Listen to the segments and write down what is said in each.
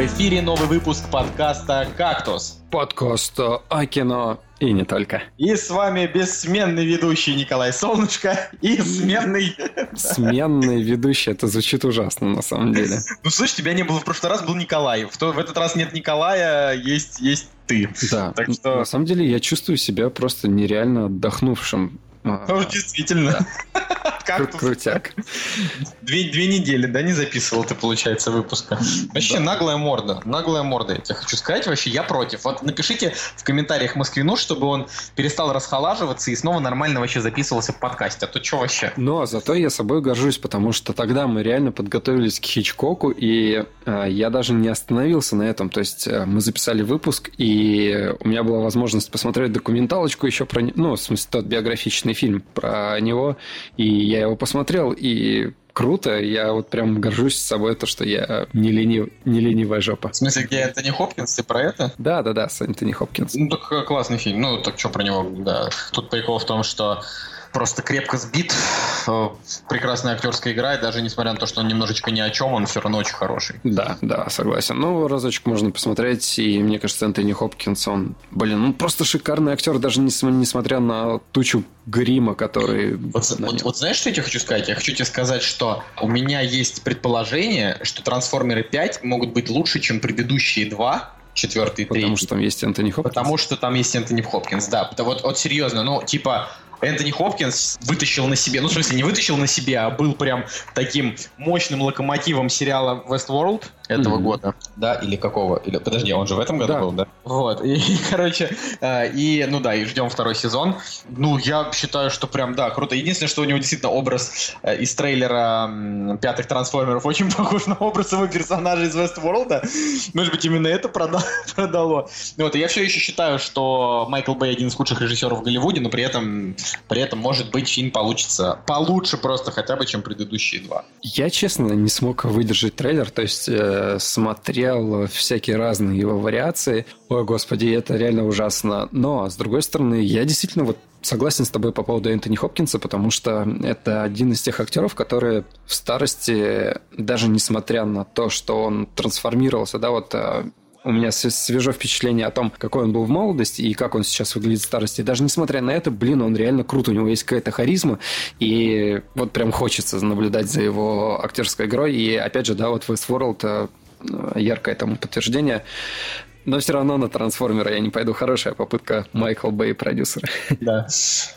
В эфире новый выпуск подкаста «Кактус». Подкаст о кино и не только. И с вами бессменный ведущий Николай Солнышко и сменный... Сменный ведущий, это звучит ужасно на самом деле. Ну, слышь, тебя не было в прошлый раз, был Николай. В, в этот раз нет Николая, есть, есть ты. Да, так что... на самом деле я чувствую себя просто нереально отдохнувшим ну, действительно. Как Крутяк. Две, две недели, да, не записывал ты, получается, выпуска. Вообще, да. наглая морда. Наглая морда, я тебе хочу сказать. Вообще, я против. Вот напишите в комментариях Москвину, чтобы он перестал расхолаживаться и снова нормально вообще записывался в подкасте. А то что вообще? Но зато я собой горжусь, потому что тогда мы реально подготовились к Хичкоку, и э, я даже не остановился на этом. То есть, э, мы записали выпуск, и у меня была возможность посмотреть документалочку еще про... Ну, в смысле, тот биографичный фильм про него, и я его посмотрел, и круто. Я вот прям горжусь собой, то, что я не, ленив, не ленивая жопа. В смысле, где Энтони Хопкинс, ты про это? Да, да, да, с Энтони Хопкинс. Ну, так э, классный фильм. Ну, так что про него, да. Тут прикол в том, что просто крепко сбит. Э, прекрасная актерская игра, и даже несмотря на то, что он немножечко ни о чем, он все равно очень хороший. Да, да, согласен. Ну, разочек можно посмотреть, и мне кажется, Энтони Хопкинс, он, блин, ну просто шикарный актер, даже несмотря на тучу грима, который... Вот, вот, вот знаешь, что я тебе хочу сказать? Я хочу тебе сказать, что у меня есть предположение, что Трансформеры 5 могут быть лучше, чем предыдущие два, четвертый и третий. Потому что там есть Энтони Хопкинс? Потому что там есть Энтони Хопкинс, да. Вот, вот серьезно, ну, типа, Энтони Хопкинс вытащил на себе, ну, в смысле, не вытащил на себе, а был прям таким мощным локомотивом сериала Westworld этого mm-hmm. года, да, или какого, или, подожди, он же в этом году да. был, да? Вот, и, короче, э, и, ну да, и ждем второй сезон. Ну, я считаю, что прям, да, круто. Единственное, что у него действительно образ э, из трейлера м, пятых трансформеров очень похож на образ его персонажа из Westworld. Может быть, именно это продало. продало. Вот, и я все еще считаю, что Майкл Бэй один из лучших режиссеров в Голливуде, но при этом при этом, может быть, фильм получится получше просто хотя бы, чем предыдущие два. Я, честно, не смог выдержать трейлер, то есть э, смотрел всякие разные его вариации. Ой, господи, это реально ужасно. Но, с другой стороны, я действительно вот согласен с тобой по поводу Энтони Хопкинса, потому что это один из тех актеров, которые в старости, даже несмотря на то, что он трансформировался, да, вот э, у меня свежо впечатление о том, какой он был в молодости и как он сейчас выглядит в старости. Даже несмотря на это, блин, он реально крут, у него есть какая-то харизма, и вот прям хочется наблюдать за его актерской игрой. И опять же, да, вот Westworld э, яркое тому подтверждение. Но все равно на трансформера я не пойду. Хорошая попытка Майкл Бэй, продюсера. Да,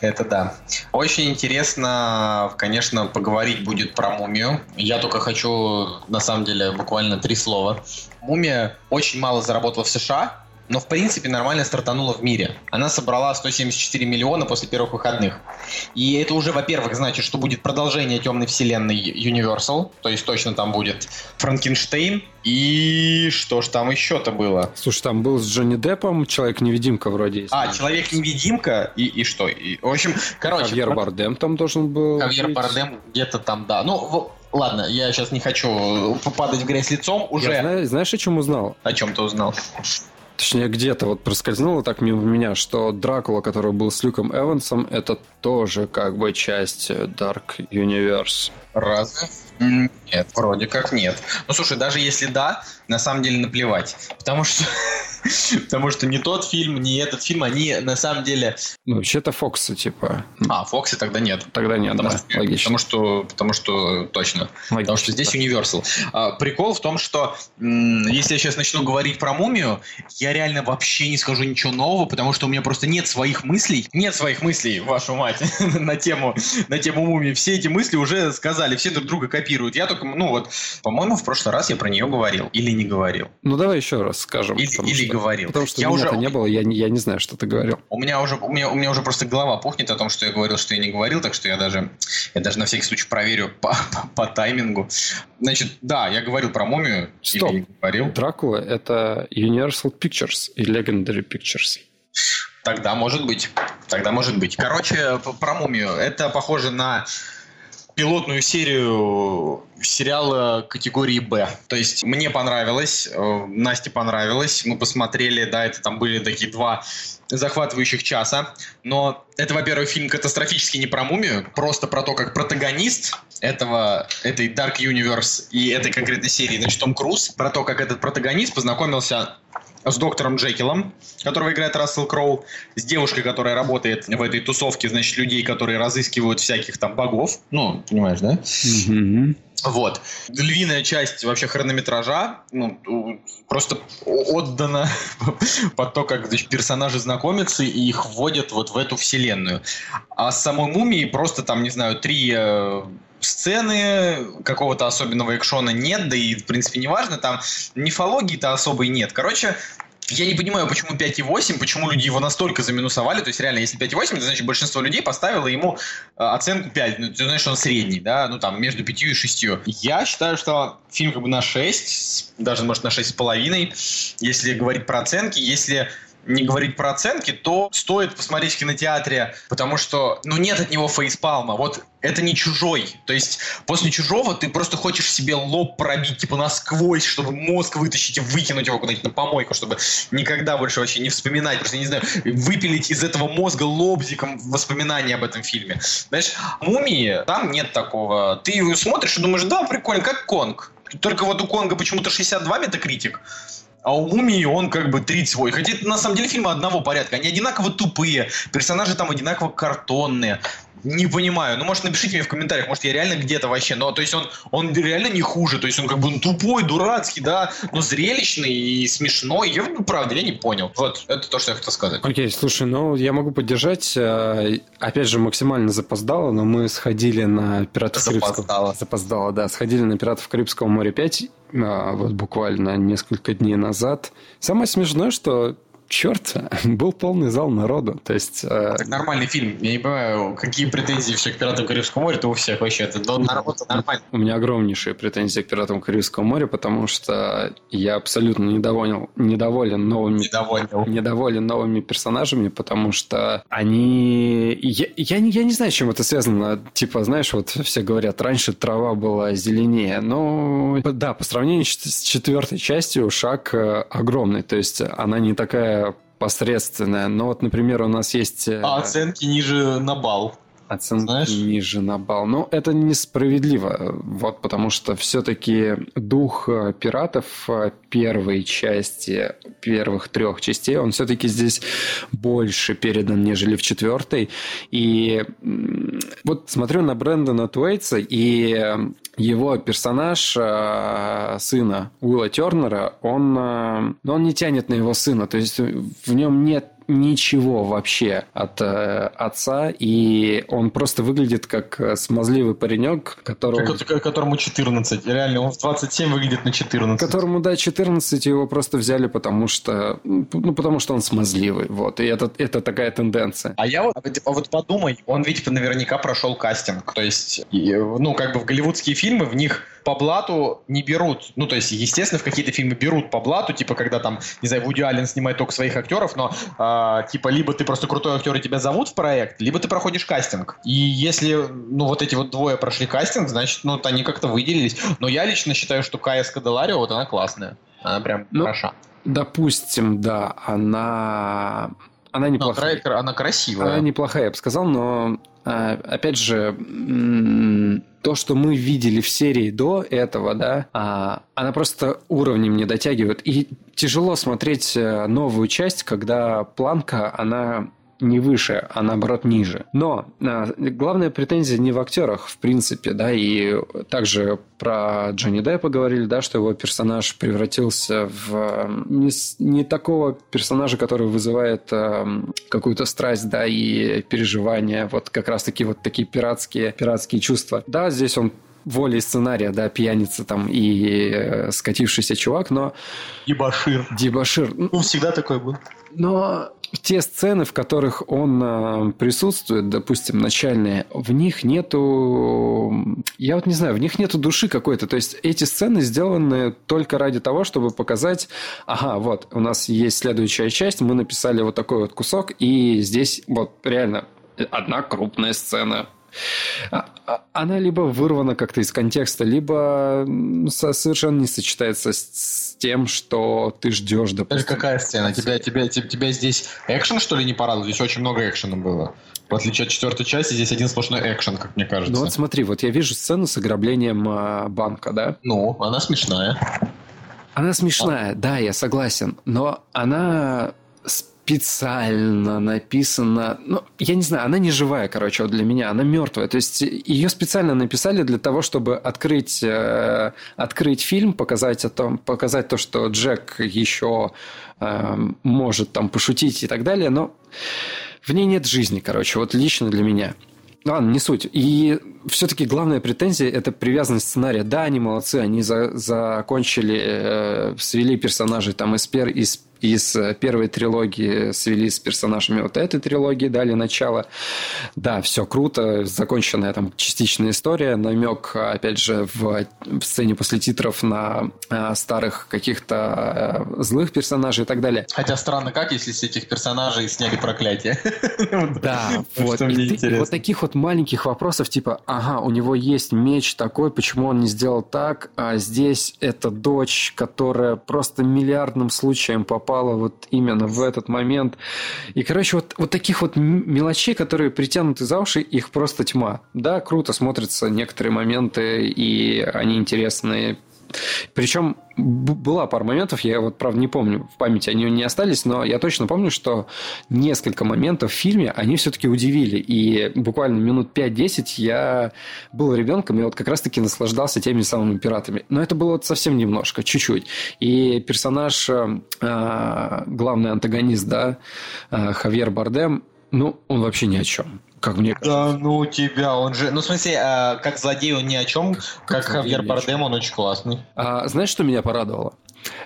это да. Очень интересно, конечно, поговорить будет про мумию. Я только хочу, на самом деле, буквально три слова. Мумия очень мало заработала в США, но в принципе нормально стартанула в мире. Она собрала 174 миллиона после первых выходных. И это уже, во-первых, значит, что будет продолжение темной вселенной Universal, то есть точно там будет Франкенштейн. И что ж там еще-то было? Слушай, там был с Джонни Деппом Человек-невидимка вроде. А, Человек-невидимка и, и что? И, в общем, короче... Хавьер про... Бардем там должен был Хавьер быть. Бардем где-то там, да. Ну, ладно, я сейчас не хочу попадать в грязь лицом. Уже... Я знаю, знаешь, о чем узнал? О чем ты узнал? Точнее, где-то вот проскользнуло так мимо меня, что Дракула, который был с Люком Эвансом, это тоже как бы часть Dark Universe. Разве? Нет, вроде как нет. Ну, слушай, даже если да, на самом деле наплевать. Потому что Потому что ни тот фильм, ни этот фильм, они на самом деле... Ну, вообще-то Фоксы, типа. А, Фоксы тогда нет. Тогда нет, потому да, что, логично. Потому что, потому что точно. Логично, потому что здесь. Universal. А, прикол в том, что если я сейчас начну говорить про мумию, я реально вообще не скажу ничего нового, потому что у меня просто нет своих мыслей. Нет своих мыслей, вашу мать, на тему, на тему мумии. Все эти мысли уже сказали, все друг друга копируют. Я только, ну вот, по-моему, в прошлый раз я про нее говорил. Или не говорил. Ну, давай еще раз скажем. Или, или говорил. Потому что я уже не было, я, я не знаю, что ты говорил. У меня уже у меня, у меня уже просто голова пухнет о том, что я говорил, что я не говорил, так что я даже я даже на всякий случай проверю по, по, по таймингу. Значит, да, я говорил про мумию. Стоп. Или говорил. Дракула это Universal Pictures и Legendary Pictures. Тогда может быть. Тогда может быть. Короче, про мумию. Это похоже на пилотную серию сериала категории Б. То есть мне понравилось, э, Насте понравилось, мы посмотрели, да, это там были такие два захватывающих часа, но это, во-первых, фильм катастрофически не про мумию, просто про то, как протагонист этого, этой Dark Universe и этой конкретной серии, значит, Том Круз, про то, как этот протагонист познакомился с доктором Джекилом, которого играет Рассел Кроу, с девушкой, которая работает в этой тусовке, значит, людей, которые разыскивают всяких там богов. Ну, понимаешь, да? Mm-hmm. Вот. Львиная часть вообще хронометража ну, просто отдана под то, как значит, персонажи знакомятся и их вводят вот в эту вселенную. А с самой мумией просто там, не знаю, три э, сцены, какого-то особенного экшона нет, да и, в принципе, неважно, там мифологии-то особой нет. Короче, я не понимаю, почему 5,8, почему люди его настолько заминусовали. То есть, реально, если 5,8, это значит, большинство людей поставило ему э, оценку 5. Ну, ты знаешь, он средний, да, ну там, между 5 и 6. Я считаю, что фильм как бы на 6, даже, может, на 6,5, если говорить про оценки. Если не говорить про оценки, то стоит посмотреть в кинотеатре, потому что, ну, нет от него фейспалма. Вот это не чужой. То есть после чужого ты просто хочешь себе лоб пробить, типа насквозь, чтобы мозг вытащить и выкинуть его куда-нибудь на помойку, чтобы никогда больше вообще не вспоминать, просто, не знаю, выпилить из этого мозга лобзиком воспоминания об этом фильме. Знаешь, «Мумии» там нет такого. Ты смотришь и думаешь, да, прикольно, как Конг. Только вот у Конга почему-то 62 метакритик, а у Мумии он как бы 30 свой. Хотя это на самом деле фильмы одного порядка. Они одинаково тупые, персонажи там одинаково картонные. Не понимаю. Ну, может, напишите мне в комментариях, может, я реально где-то вообще. Но, то есть, он, он реально не хуже. То есть, он как бы тупой, дурацкий, да, но зрелищный и смешной. Я, ну, правда, я не понял. Вот, это то, что я хотел сказать. Окей, okay, слушай, ну, я могу поддержать. Э, опять же, максимально запоздало, но мы сходили на «Пиратов запоздало. Карибского... Запоздало, да. Сходили на «Пиратов Карибского моря 5» а, вот буквально несколько дней назад. Самое смешное, что черт, был полный зал народу. То есть... Э... Так нормальный фильм. Я не понимаю, какие претензии все к «Пиратам Карибского моря», то у всех вообще. Это ну, нормально. У меня огромнейшие претензии к «Пиратам Карибского моря», потому что я абсолютно недоволен, недоволен новыми... Недоволен. Недоволен новыми персонажами, потому что они... Я, я, не, я не знаю, с чем это связано. Типа, знаешь, вот все говорят, раньше трава была зеленее. Но да, по сравнению с четвертой частью шаг э, огромный. То есть она не такая посредственная. Но вот, например, у нас есть... Э, а оценки ниже на балл. Оценки Знаешь? ниже на балл. Ну, это несправедливо. Вот потому что все-таки дух э, пиратов э, первой части, первых трех частей, он все-таки здесь больше передан, нежели в четвертой. И вот смотрю на Брэндона Туэйтса, и его персонаж э, сына Уилла Тернера, он, он не тянет на его сына, то есть в нем нет ничего вообще от э, отца, и он просто выглядит как э, смазливый паренек, которому... Как, которому 14. Реально, он в 27 выглядит на 14. Которому, да, 14, его просто взяли, потому что, ну, потому что он смазливый, вот, и это, это такая тенденция. А я вот, а вот подумай, он ведь наверняка прошел кастинг, то есть, ну, как бы в голливудские фильмы, в них по блату не берут. Ну, то есть, естественно, в какие-то фильмы берут по блату, типа, когда там, не знаю, Вуди Аллен снимает только своих актеров, но, э, типа, либо ты просто крутой актер и тебя зовут в проект, либо ты проходишь кастинг. И если, ну, вот эти вот двое прошли кастинг, значит, ну, они как-то выделились. Но я лично считаю, что Кая Скаделарио, вот она классная. Она прям ну, хороша. Допустим, да, она она неплохая. Но, она красивая. Она неплохая, я бы сказал, но а, опять же, то, что мы видели в серии до этого, да, а, она просто уровнем не дотягивает. И тяжело смотреть э, новую часть, когда планка, она не выше, а наоборот ниже. Но а, главная претензия не в актерах, в принципе, да, и также про Джонни Деппа говорили, да, что его персонаж превратился в не, не такого персонажа, который вызывает а, какую-то страсть, да, и переживания, вот как раз-таки вот такие пиратские, пиратские чувства. Да, здесь он волей сценария, да, пьяница там и э, скатившийся чувак, но... Дебашир. Дебашир. Ну, всегда такой был. Но те сцены, в которых он э, присутствует, допустим, начальные, в них нету... Я вот не знаю, в них нету души какой-то. То есть эти сцены сделаны только ради того, чтобы показать, ага, вот, у нас есть следующая часть, мы написали вот такой вот кусок, и здесь вот реально одна крупная сцена она либо вырвана как-то из контекста, либо совершенно не сочетается с, тем, что ты ждешь. Допустим. Какая сцена? Тебя, тебя, тебя, тебя здесь экшен, что ли, не порадовал? Здесь очень много экшена было. В отличие от четвертой части, здесь один сплошной экшен, как мне кажется. Ну вот смотри, вот я вижу сцену с ограблением э, банка, да? Ну, она смешная. Она смешная, а. да, я согласен. Но она специально написана. Ну, я не знаю, она не живая, короче, вот для меня, она мертвая. То есть ее специально написали для того, чтобы открыть, э, открыть фильм, показать о том, показать то, что Джек еще э, может там пошутить и так далее, но в ней нет жизни, короче, вот лично для меня. Ладно, не суть. И все-таки главная претензия – это привязанность сценария. Да, они молодцы, они за, закончили, э, свели персонажей там из, пер, из из э, первой трилогии свели с персонажами вот этой трилогии, дали начало. Да, все круто, законченная там частичная история, намек, опять же, в, в сцене после титров на а, старых каких-то а, злых персонажей и так далее. Хотя странно как, если с этих персонажей сняли проклятие. Да, вот. Вот таких вот маленьких вопросов, типа, ага, у него есть меч такой, почему он не сделал так, а здесь это дочь, которая просто миллиардным случаем попала попала вот именно в этот момент. И, короче, вот, вот таких вот мелочей, которые притянуты за уши, их просто тьма. Да, круто смотрятся некоторые моменты, и они интересные причем была пара моментов, я вот, правда, не помню, в памяти они не остались, но я точно помню, что несколько моментов в фильме они все-таки удивили. И буквально минут 5-10 я был ребенком и вот как раз-таки наслаждался теми самыми пиратами. Но это было совсем немножко, чуть-чуть. И персонаж, э, главный антагонист, да, э, Хавьер Бардем, ну, он вообще ни о чем как мне кажется. Да ну тебя, он же... Ну, в смысле, а, как злодей он ни о чем, как, как Хавьер Бардем он очень классный. А, знаешь, что меня порадовало?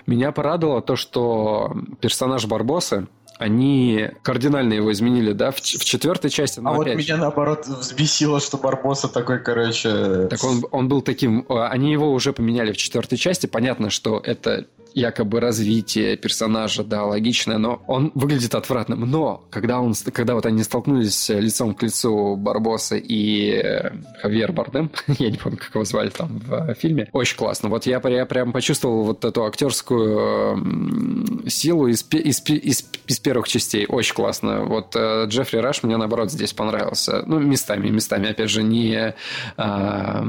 Меня порадовало то, что персонаж Барбосы, они кардинально его изменили, да, в, в четвертой части. А вот меня наоборот взбесило, что Барбоса такой, короче... Так он, он был таким... А, они его уже поменяли в четвертой части. Понятно, что это якобы развитие персонажа, да, логичное, но он выглядит отвратным. Но когда, он, когда вот они столкнулись лицом к лицу Барбоса и э, Хавьер Бардем, я не помню, как его звали там в фильме, очень классно. Вот я, я прям почувствовал вот эту актерскую силу из, из, из, из первых частей. Очень классно. Вот э, Джеффри Раш мне, наоборот, здесь понравился. Ну, местами, местами, опять же, не, а,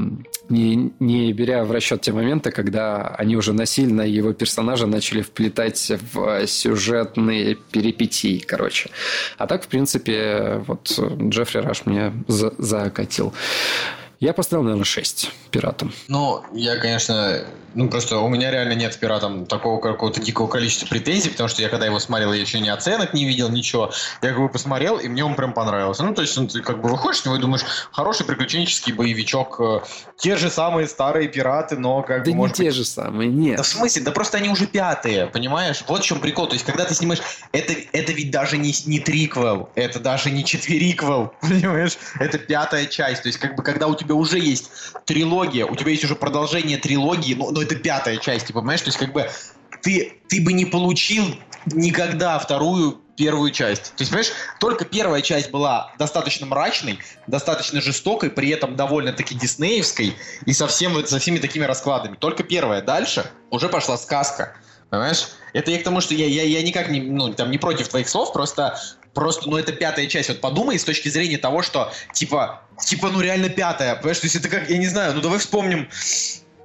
не, не беря в расчет те моменты, когда они уже насильно его персонажа персонажа начали вплетать в сюжетные перипетии, короче. А так, в принципе, вот Джеффри Раш мне за закатил. Я поставил, наверное, 6 пиратам. Ну, я, конечно, ну, просто у меня реально нет с пиратом такого какого-то дикого количества претензий, потому что я когда его смотрел, я еще ни оценок не видел, ничего. Я как бы посмотрел, и мне он прям понравился. Ну, то есть, он, ты как бы выходишь него и думаешь, хороший приключенческий боевичок. Э, те же самые старые пираты, но как да бы, может не быть... те же самые, нет. Да в смысле? Да просто они уже пятые, понимаешь? Вот в чем прикол. То есть, когда ты снимаешь... Это, это ведь даже не, не триквел, это даже не четвериквел, понимаешь? Это пятая часть. То есть, как бы, когда у тебя уже есть трилогия, у тебя есть уже продолжение трилогии, ну, ну это пятая часть, типа, понимаешь? То есть, как бы, ты, ты бы не получил никогда вторую первую часть. То есть, понимаешь, только первая часть была достаточно мрачной, достаточно жестокой, при этом довольно-таки диснеевской и со, всем, со всеми такими раскладами. Только первая. Дальше уже пошла сказка. Понимаешь? Это я к тому, что я, я, я никак не, ну, там, не против твоих слов, просто, просто, ну, это пятая часть. Вот подумай с точки зрения того, что, типа, типа, ну, реально пятая. Понимаешь, то есть это как, я не знаю, ну, давай вспомним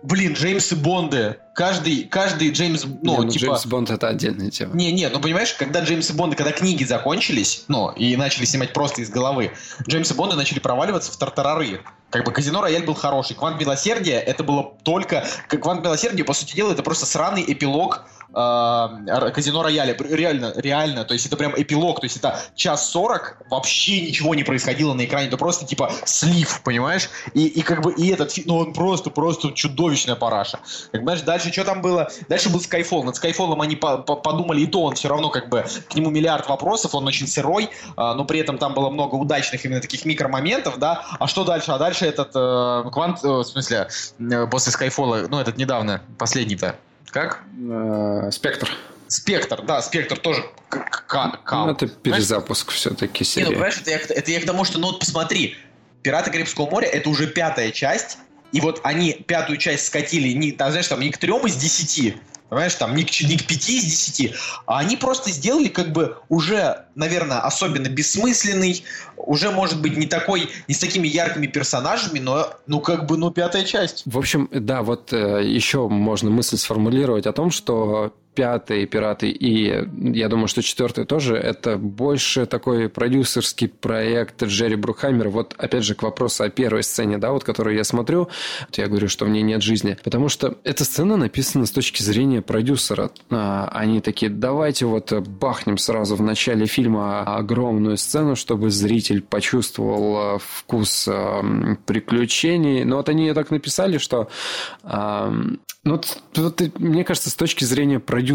Блин, Джеймсы Бонды. Каждый, каждый Джеймс, ну, не, ну типа... Джеймс Бонд это отдельная тема. Не, не, ну понимаешь, когда Джеймсы Бонды, когда книги закончились, ну, и начали снимать просто из головы, Джеймсы Бонды начали проваливаться в тартарары. Как бы Казино Рояль был хороший. Квант Милосердия это было только... Квант Милосердия, по сути дела, это просто сраный эпилог э, Казино Рояля. Реально, реально. То есть это прям эпилог. То есть это час сорок, вообще ничего не происходило на экране. Это просто типа слив, понимаешь? И, и как бы и этот фильм, ну он просто, просто чудовищная параша. Как, понимаешь, дальше что там было? Дальше был Skyfall. Над Skyfall они по -по подумали, и то он все равно как бы к нему миллиард вопросов, он очень сырой, э, но при этом там было много удачных именно таких микромоментов, да. А что дальше? А дальше этот э, Квант, э, в смысле, э, после Skyfall, ну этот недавно, последний-то, как? Э, Спектр. Спектр, да, Спектр тоже ну, это перезапуск все-таки серии. Не, ну, понимаешь, это я, это я к тому, что, ну вот посмотри, «Пираты Карибского моря» — это уже пятая часть, и вот они пятую часть скатили, не, там, знаешь, там не к трем из десяти, Понимаешь, там не к, не к 5 из 10, а они просто сделали как бы уже, наверное, особенно бессмысленный, уже, может быть, не такой, не с такими яркими персонажами, но, ну, как бы, ну, пятая часть. В общем, да, вот э, еще можно мысль сформулировать о том, что пятый «Пираты» и я думаю, что четвертый тоже, это больше такой продюсерский проект Джерри Брухаймера. Вот, опять же, к вопросу о первой сцене, да, вот, которую я смотрю, вот я говорю, что в ней нет жизни. Потому что эта сцена написана с точки зрения продюсера. А, они такие, давайте вот бахнем сразу в начале фильма огромную сцену, чтобы зритель почувствовал вкус приключений. Но вот они так написали, что ну, вот, мне кажется, с точки зрения продюсера,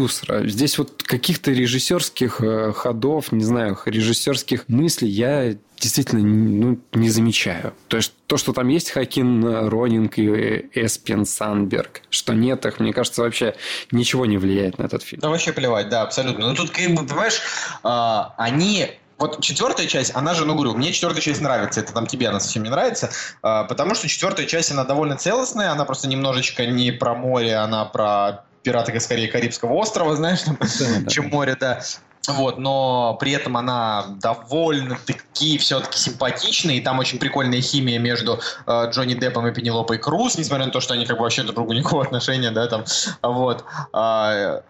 здесь вот каких-то режиссерских э, ходов, не знаю, режиссерских мыслей я действительно ну, не замечаю. То есть то, что там есть Хакин Ронинг и Эспен Санберг, что нет их, мне кажется, вообще ничего не влияет на этот фильм. Да вообще плевать, да, абсолютно. Ну тут, как бы, понимаешь, а, они вот четвертая часть, она же, ну, говорю, мне четвертая часть нравится, это там тебе она совсем не нравится, э, потому что четвертая часть, она довольно целостная, она просто немножечко не про море, она про пираты, скорее, Карибского острова, знаешь, там, да, чем да. море, да. Вот, но при этом она довольно-таки все-таки симпатичная, и там очень прикольная химия между э, Джонни Деппом и Пенелопой Круз, несмотря на то, что они как бы вообще друг другу никакого отношения, да, там, вот. Э,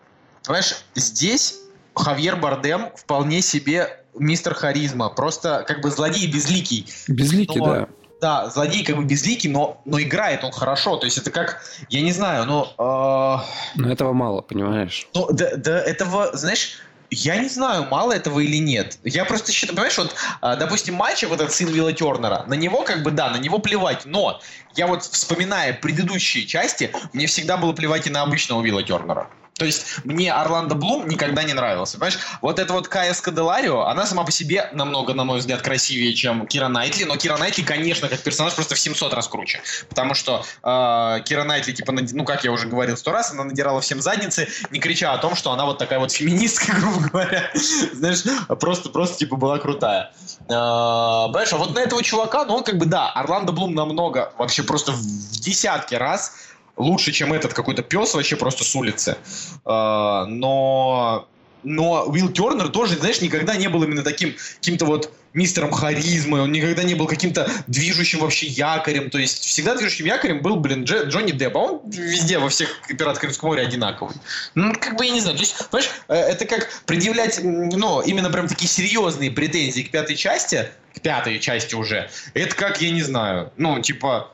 понимаешь, здесь Хавьер Бардем вполне себе мистер Харизма. Просто как бы злодей безликий. Безликий, но, да. Да, злодей как бы безликий, но, но играет он хорошо. То есть это как, я не знаю, но... Э... Но этого мало, понимаешь? Ну, да, да, этого, знаешь... Я не знаю, мало этого или нет. Я просто считаю, понимаешь, вот, а, допустим, мальчик, вот этот сын Вилла Тернера, на него как бы, да, на него плевать, но я вот, вспоминая предыдущие части, мне всегда было плевать и на обычного Вилла Тернера. То есть мне Орландо Блум никогда не нравился. Понимаешь, вот эта вот Кая Скаделарио, она сама по себе намного, на мой взгляд, красивее, чем Кира Найтли. Но Кира Найтли, конечно, как персонаж просто в 700 раз круче. Потому что э, Кира Найтли, типа, ну, как я уже говорил сто раз, она надирала всем задницы, не крича о том, что она вот такая вот феминистка, грубо говоря. Знаешь, просто, просто, типа, была крутая. Э, понимаешь, а вот на этого чувака, ну, он как бы, да, Орландо Блум намного, вообще просто в десятки раз лучше, чем этот какой-то пес вообще просто с улицы. А, но но Уилл Тернер тоже, знаешь, никогда не был именно таким каким-то вот мистером харизмы, он никогда не был каким-то движущим вообще якорем, то есть всегда движущим якорем был, блин, Дж, Джонни Депп, а он везде, во всех «Пиратах Карибского моря» одинаковый. Ну, как бы, я не знаю, то есть, понимаешь, э, это как предъявлять, ну, именно прям такие серьезные претензии к пятой части, к пятой части уже, это как, я не знаю, ну, типа,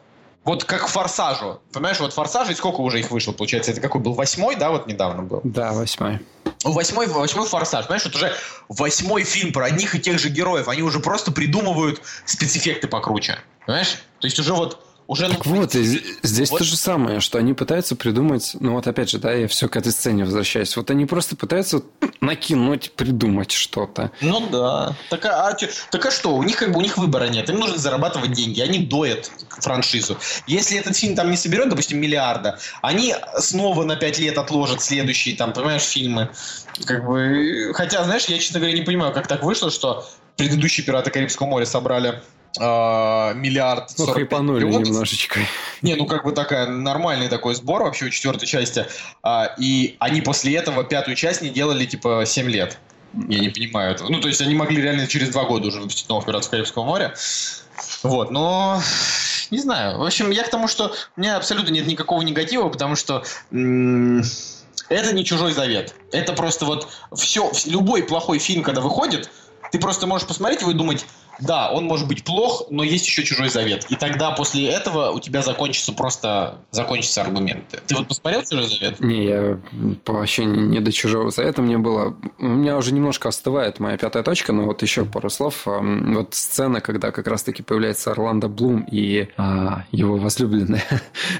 вот как «Форсажу». Понимаешь, вот «Форсажи» сколько уже их вышло, получается? Это какой был? Восьмой, да, вот недавно был? Да, восьмой. Ну, восьмой, восьмой «Форсаж». Понимаешь, это уже восьмой фильм про одних и тех же героев. Они уже просто придумывают спецэффекты покруче. Понимаешь? То есть уже вот уже так вот, здесь вот. то же самое, что они пытаются придумать, ну вот опять же, да, я все к этой сцене возвращаюсь. Вот они просто пытаются накинуть, придумать что-то. Ну да. Так а, так а что? У них как бы у них выбора нет. Им нужно зарабатывать деньги. Они доят франшизу. Если этот фильм там не соберет, допустим, миллиарда, они снова на пять лет отложат следующие, там, понимаешь, фильмы. Как бы, хотя, знаешь, я, честно говоря, не понимаю, как так вышло, что предыдущие «Пираты Карибского моря» собрали э, миллиард ну, хайпанули миллионов. немножечко. Не, ну как бы такая нормальный такой сбор вообще у четвертой части. А, и они после этого пятую часть не делали типа 7 лет. Я не понимаю этого. Ну, то есть они могли реально через два года уже выпустить новых «Пиратов Карибского моря». Вот, но не знаю. В общем, я к тому, что у меня абсолютно нет никакого негатива, потому что м- это не чужой завет. Это просто вот все, любой плохой фильм, когда выходит, ты просто можешь посмотреть его и думать, да, он может быть плох, но есть еще чужой завет. И тогда после этого у тебя закончится просто закончатся аргументы. Ты вот посмотрел чужой завет? Не, я вообще не до чужого завета мне было. У меня уже немножко остывает моя пятая точка, но вот еще пару слов. Вот сцена, когда как раз-таки появляется Орландо Блум и а, его возлюбленная.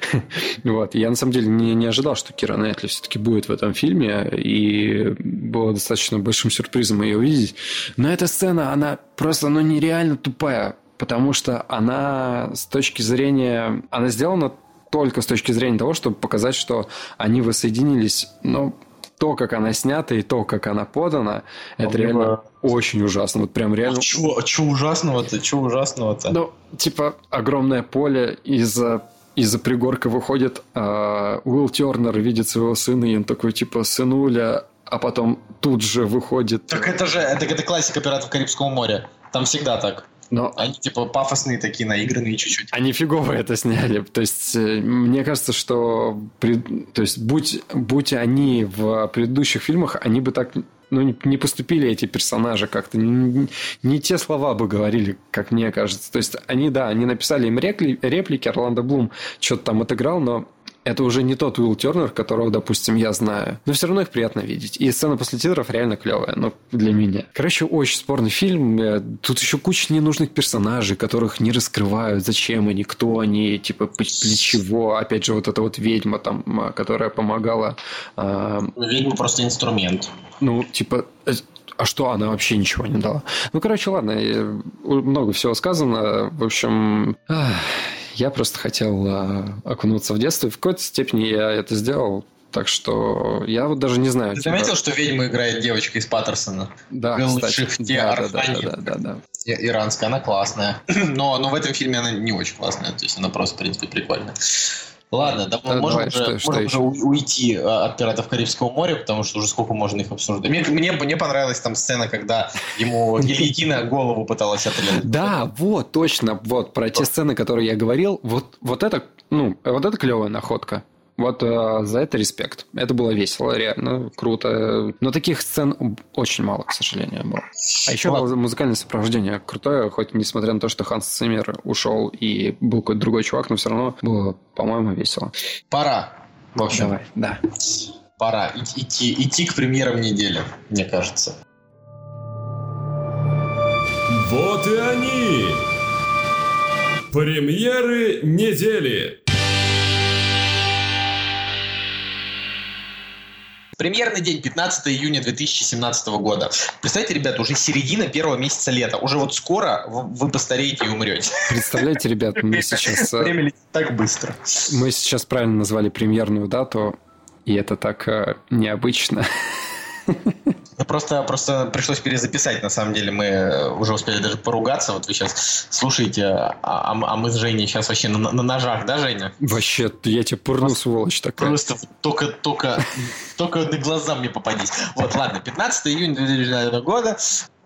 вот. Я на самом деле не, не ожидал, что Кира Найтли все-таки будет в этом фильме, и было достаточно большим сюрпризом ее увидеть. Но эта сцена, она просто, ну, нереально тупая, потому что она с точки зрения... Она сделана только с точки зрения того, чтобы показать, что они воссоединились, ну, то, как она снята и то, как она подана, а это реально него... очень ужасно. Вот прям реально... А чего, а чего ужасного-то? Чего ужасного-то? Ну, типа, огромное поле из-за из-за пригорка выходит э, Уилл Тернер, видит своего сына, и он такой, типа, сынуля, а потом тут же выходит... Так это же, это, это классика «Пиратов Карибского моря». Там всегда так. Но они типа пафосные такие, наигранные чуть-чуть. Они фигово это сняли. То есть, э, мне кажется, что при... то есть, будь, будь они в предыдущих фильмах, они бы так ну, не, не поступили эти персонажи как-то. Не, не те слова бы говорили, как мне кажется. То есть, они, да, они написали им репли, реплики, Орландо Блум что-то там отыграл, но это уже не тот Уилл Тернер, которого, допустим, я знаю. Но все равно их приятно видеть. И сцена после титров реально клевая, ну, для меня. Короче, очень спорный фильм. Э, тут еще куча ненужных персонажей, которых не раскрывают. Зачем они, кто они, типа, для чего. Опять же, вот эта вот ведьма там, которая помогала... Э... Ведьма просто инструмент. Ну, типа, э, а что, она вообще ничего не дала. Ну, короче, ладно, много всего сказано. В общем, я просто хотел а, окунуться в детство. И в какой-то степени я это сделал. Так что я вот даже не знаю. Ты типа... заметил, что ведьму играет девочка из Паттерсона? Да, кстати. Да, да, да, да, да, да. Иранская, она классная. Но, но в этом фильме она не очень классная. То есть она просто, в принципе, прикольная. Ладно, да, да можем, давай, уже, что, можем что уже уйти а, от пиратов Карибского моря, потому что уже сколько можно их обсуждать. Мне, мне, мне понравилась там сцена, когда ему гильотина голову пыталась отрезать. Да, вот, точно, вот, про те сцены, которые я говорил, вот, вот это, ну, вот это клевая находка. Вот э, за это респект. Это было весело, реально круто. Но таких сцен очень мало, к сожалению, было. А еще было музыкальное сопровождение крутое, хоть несмотря на то, что Ханс Циммер ушел и был какой-то другой чувак, но все равно было, по-моему, весело. Пора. В общем, Давай, да. Пора идти, идти к премьерам недели, мне кажется. Вот и они! Премьеры недели! Премьерный день 15 июня 2017 года. Представьте, ребята, уже середина первого месяца лета. Уже вот скоро вы постареете и умрете. Представляете, ребят, мы сейчас... Э, Время летит так быстро. Мы сейчас правильно назвали премьерную дату, и это так э, необычно. Ну, просто, просто пришлось перезаписать, на самом деле. Мы уже успели даже поругаться. Вот вы сейчас слушаете, а, а, а мы с Женей сейчас вообще на, на ножах, да, Женя? Вообще, я тебе пурну, сволочь такая. Просто только, только, только на глаза мне попадись. Вот, ладно, 15 июня 2009 года.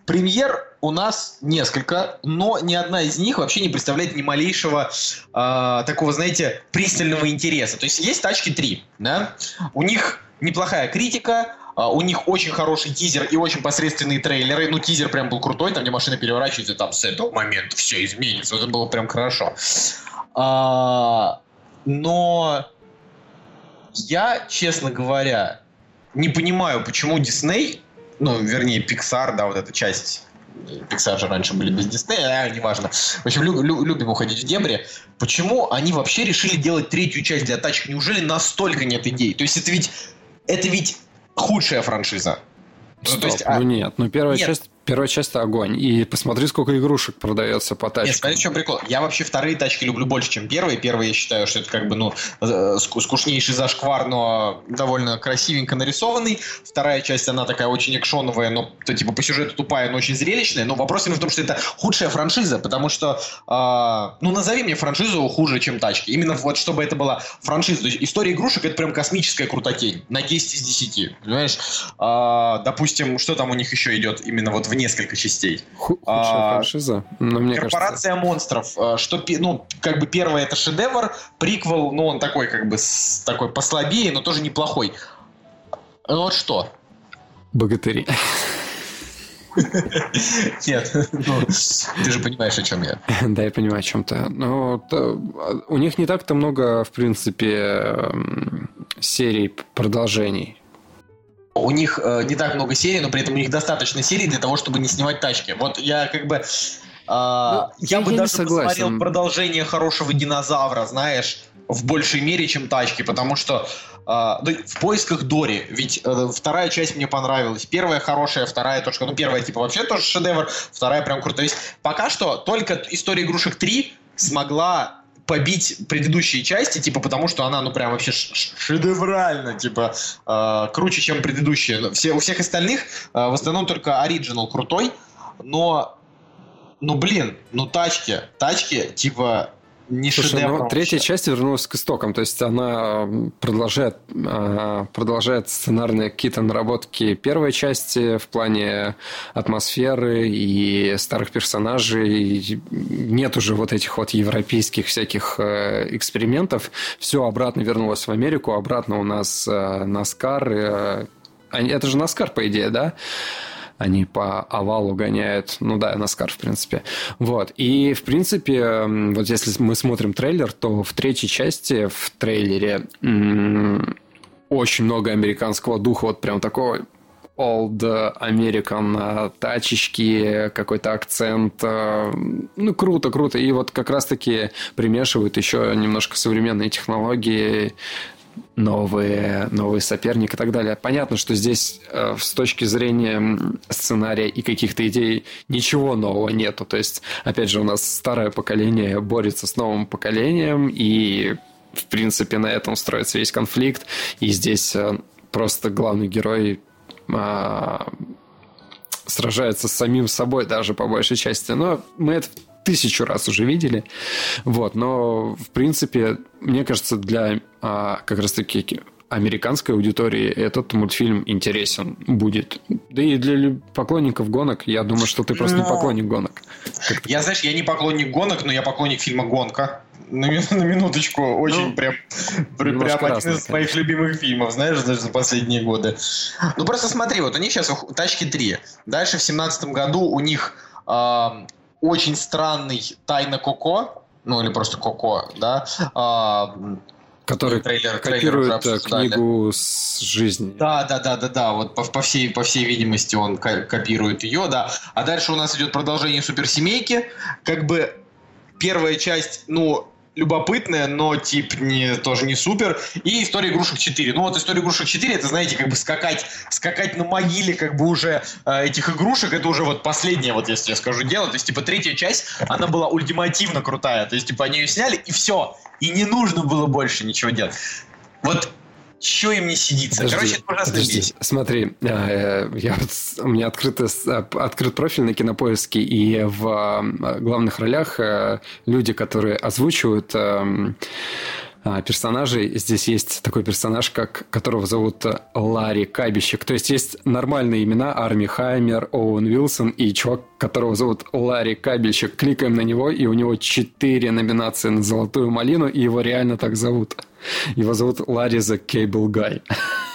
Премьер у нас несколько, но ни одна из них вообще не представляет ни малейшего э, такого, знаете, пристального интереса. То есть есть тачки 3, да? У них неплохая критика, а, у них очень хороший тизер и очень посредственные трейлеры. Ну, тизер прям был крутой, там, где машина переворачивается, там с этого момента все изменится. Это было прям хорошо. А, но я, честно говоря, не понимаю, почему Дисней, ну, вернее, Pixar, да, вот эта часть Pixar же раньше были без Диснея, а, неважно. В общем, лю- лю- любим уходить в дебри. Почему они вообще решили делать третью часть для тачек? Неужели настолько нет идей? То есть это ведь, это ведь худшая франшиза. Стоп, ну, то есть, а... ну нет, ну первая нет. часть Первая часть это огонь. И посмотри, сколько игрушек продается по тачкам. Нет, смотри, в чем прикол. Я вообще вторые тачки люблю больше, чем первые. Первые я считаю, что это как бы, ну, э, скучнейший зашквар, но довольно красивенько нарисованный. Вторая часть, она такая очень экшоновая, но, то, типа, по сюжету тупая, но очень зрелищная. Но вопрос именно в том, что это худшая франшиза, потому что, э, ну, назови мне франшизу хуже, чем тачки. Именно вот, чтобы это была франшиза. То есть история игрушек это прям космическая крутотень. На 10 из 10. Понимаешь? Э, допустим, что там у них еще идет именно вот в несколько частей. Худшая а, франшиза. Но мне Корпорация кажется... монстров. А, что, ну, как бы первое это шедевр, приквел, ну, он такой, как бы, с, такой послабее, но тоже неплохой. Ну вот что? Богатыри. Нет, ну, ты же понимаешь, о чем я. Да, я понимаю, о чем то Но у них не так-то много, в принципе, серий продолжений. У них э, не так много серий, но при этом у них достаточно серий для того, чтобы не снимать тачки. Вот я как бы... Э, ну, я, я бы я даже посмотрел продолжение хорошего динозавра, знаешь, в большей мере, чем тачки, потому что э, в поисках Дори, ведь э, вторая часть мне понравилась. Первая хорошая, вторая тоже, ну первая типа вообще тоже шедевр, вторая прям крутая. Пока что только история игрушек 3 смогла побить предыдущие части, типа, потому что она, ну, прям вообще шедеврально, типа, э, круче, чем предыдущие. Все, у всех остальных э, в основном только оригинал крутой, но, ну, блин, ну, тачки, тачки, типа, не Слушай, ну, третья часть вернулась к истокам, то есть она продолжает, а, продолжает сценарные какие-то наработки первой части в плане атмосферы и старых персонажей. Нет уже вот этих вот европейских всяких э, экспериментов. Все обратно вернулось в Америку, обратно у нас э, Наскар. Э, это же Наскар, по идее, да? Они по овалу гоняют. Ну да, Наскар, в принципе. Вот. И, в принципе, вот если мы смотрим трейлер, то в третьей части в трейлере очень много американского духа, вот прям такого old American тачечки, какой-то акцент. Э, ну, круто, круто. И вот как раз-таки примешивают еще немножко современные технологии, новые, новый соперник и так далее. Понятно, что здесь э, с точки зрения сценария и каких-то идей ничего нового нету. То есть, опять же, у нас старое поколение борется с новым поколением, и, в принципе, на этом строится весь конфликт. И здесь э, просто главный герой э, сражается с самим собой даже по большей части. Но мы это тысячу раз уже видели. Вот, но, в принципе, мне кажется, для а, как раз-таки американской аудитории этот мультфильм интересен будет. Да и для поклонников гонок, я думаю, что ты просто но... не поклонник гонок. Я, знаешь, я не поклонник гонок, но я поклонник фильма «Гонка». На, на минуточку, очень ну, прям, прям один из моих любимых фильмов, знаешь, даже за последние годы. Ну просто смотри, вот у них сейчас «Тачки 3». Дальше в семнадцатом году у них э, очень странный Тайна Коко, ну или просто Коко, да, а, который трейлер, копирует трейлер э, книгу с жизни. Да, да, да, да, да. Вот по, по всей по всей видимости он копирует ее, да. А дальше у нас идет продолжение суперсемейки. Как бы первая часть, ну любопытная, но тип не, тоже не супер. И история игрушек 4. Ну вот история игрушек 4, это, знаете, как бы скакать, скакать на могиле как бы уже э, этих игрушек, это уже вот последнее, вот если я скажу, дело. То есть, типа, третья часть, она была ультимативно крутая. То есть, типа, они ее сняли, и все. И не нужно было больше ничего делать. Вот что им не сидится? Подожди, Короче, это ужасно подожди. бесит. Смотри, э, я у меня открыт, открыт профиль на кинопоиске, и в главных ролях э, люди, которые озвучивают а, персонажей. Здесь есть такой персонаж, как, которого зовут Ларри Кабищик. То есть есть нормальные имена Арми Хаймер, Оуэн Вилсон и чувак, которого зовут Ларри Кабельщик. Кликаем на него, и у него четыре номинации на «Золотую малину», и его реально так зовут. Его зовут Ларри the Cable Guy.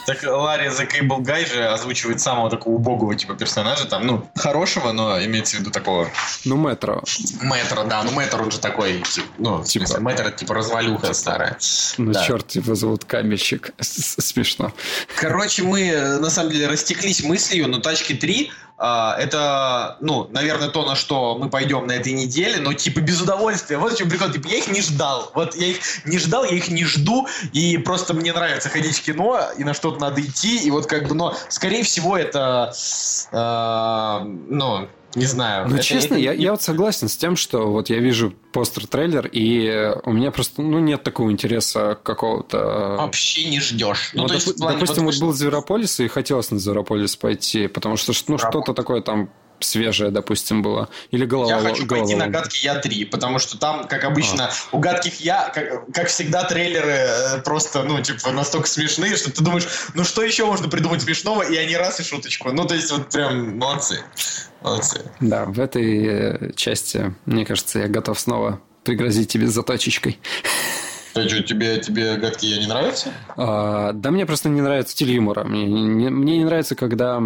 Так Ларри the Cable Guy же озвучивает самого такого убогого типа персонажа, там, ну, хорошего, но имеется в виду такого... Ну, Мэтро. Мэтро, да, ну Мэтро он же такой, типа, ну, типа... в смысле, Мэтро типа развалюха старая. Ну, да. черт, его зовут Камельщик. Смешно. Короче, мы, на самом деле, растеклись мыслью, но Тачки 3 а, это, ну, наверное, то, на что мы пойдем на этой неделе, но, типа, без удовольствия. Вот в чем прикол. Типа, я их не ждал. Вот я их не ждал, я их не жду, и просто мне нравится ходить в кино, и на что-то надо идти, и вот как бы, но, скорее всего, это, э, ну, не знаю. Ну, честно, это... Я, я вот согласен с тем, что вот я вижу постер-трейлер, и у меня просто ну, нет такого интереса какого-то... Э, Вообще не ждешь. Ну, ну, доп- есть, допустим, вот, вот был Зверополис, и хотелось на Зверополис пойти, потому что ну, что-то такое там свежее, допустим, было? Или голова? Я хочу голова. пойти на «Гадкий Я 3», потому что там, как обычно, а. у «Гадких Я», как, как всегда, трейлеры э, просто, ну, типа, настолько смешные, что ты думаешь, ну, что еще можно придумать смешного, и они раз и шуточку. Ну, то есть, вот прям молодцы. Молодцы. Да, в этой э, части, мне кажется, я готов снова пригрозить тебе заточечкой. А что, тебе, тебе гадкие я не нравятся? А, да мне просто не нравится стиль юмора. Мне не, мне не нравится, когда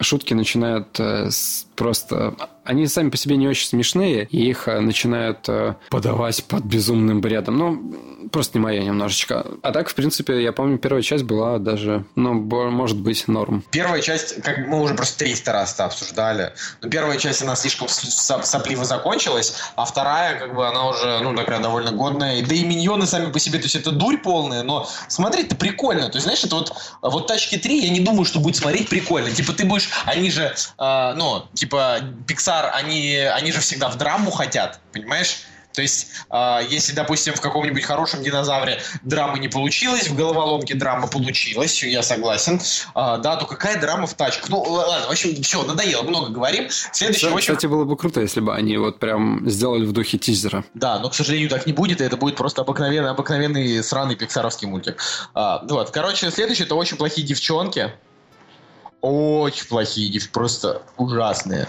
шутки начинают э, с, просто они сами по себе не очень смешные, и их э, начинают э, подавать под безумным бредом. Ну, просто не моя немножечко. А так, в принципе, я помню, первая часть была даже, ну, может быть, норм. Первая часть, как мы уже просто 300 раз обсуждали, но первая часть, она слишком сопливо закончилась, а вторая, как бы, она уже, ну, такая довольно годная. Да и миньоны сами по себе, то есть это дурь полная, но смотреть-то прикольно. То есть, знаешь, это вот, вот Тачки 3, я не думаю, что будет смотреть прикольно. Типа, ты будешь, они же, э, ну, типа, Pixar, они, они же всегда в драму хотят, понимаешь? То есть, э, если, допустим, в каком-нибудь хорошем динозавре драма не получилась, в головоломке драма получилась, я согласен. Э, да, то какая драма в тачках? Ну, ладно, в общем, все, надоело, много говорим. Следующий кстати, очень... кстати, было бы круто, если бы они вот прям сделали в духе тизера. Да, но, к сожалению, так не будет, и это будет просто обыкновенный, обыкновенный сраный пиксаровский мультик. А, вот, короче, следующий это очень плохие девчонки. Очень плохие, просто ужасные.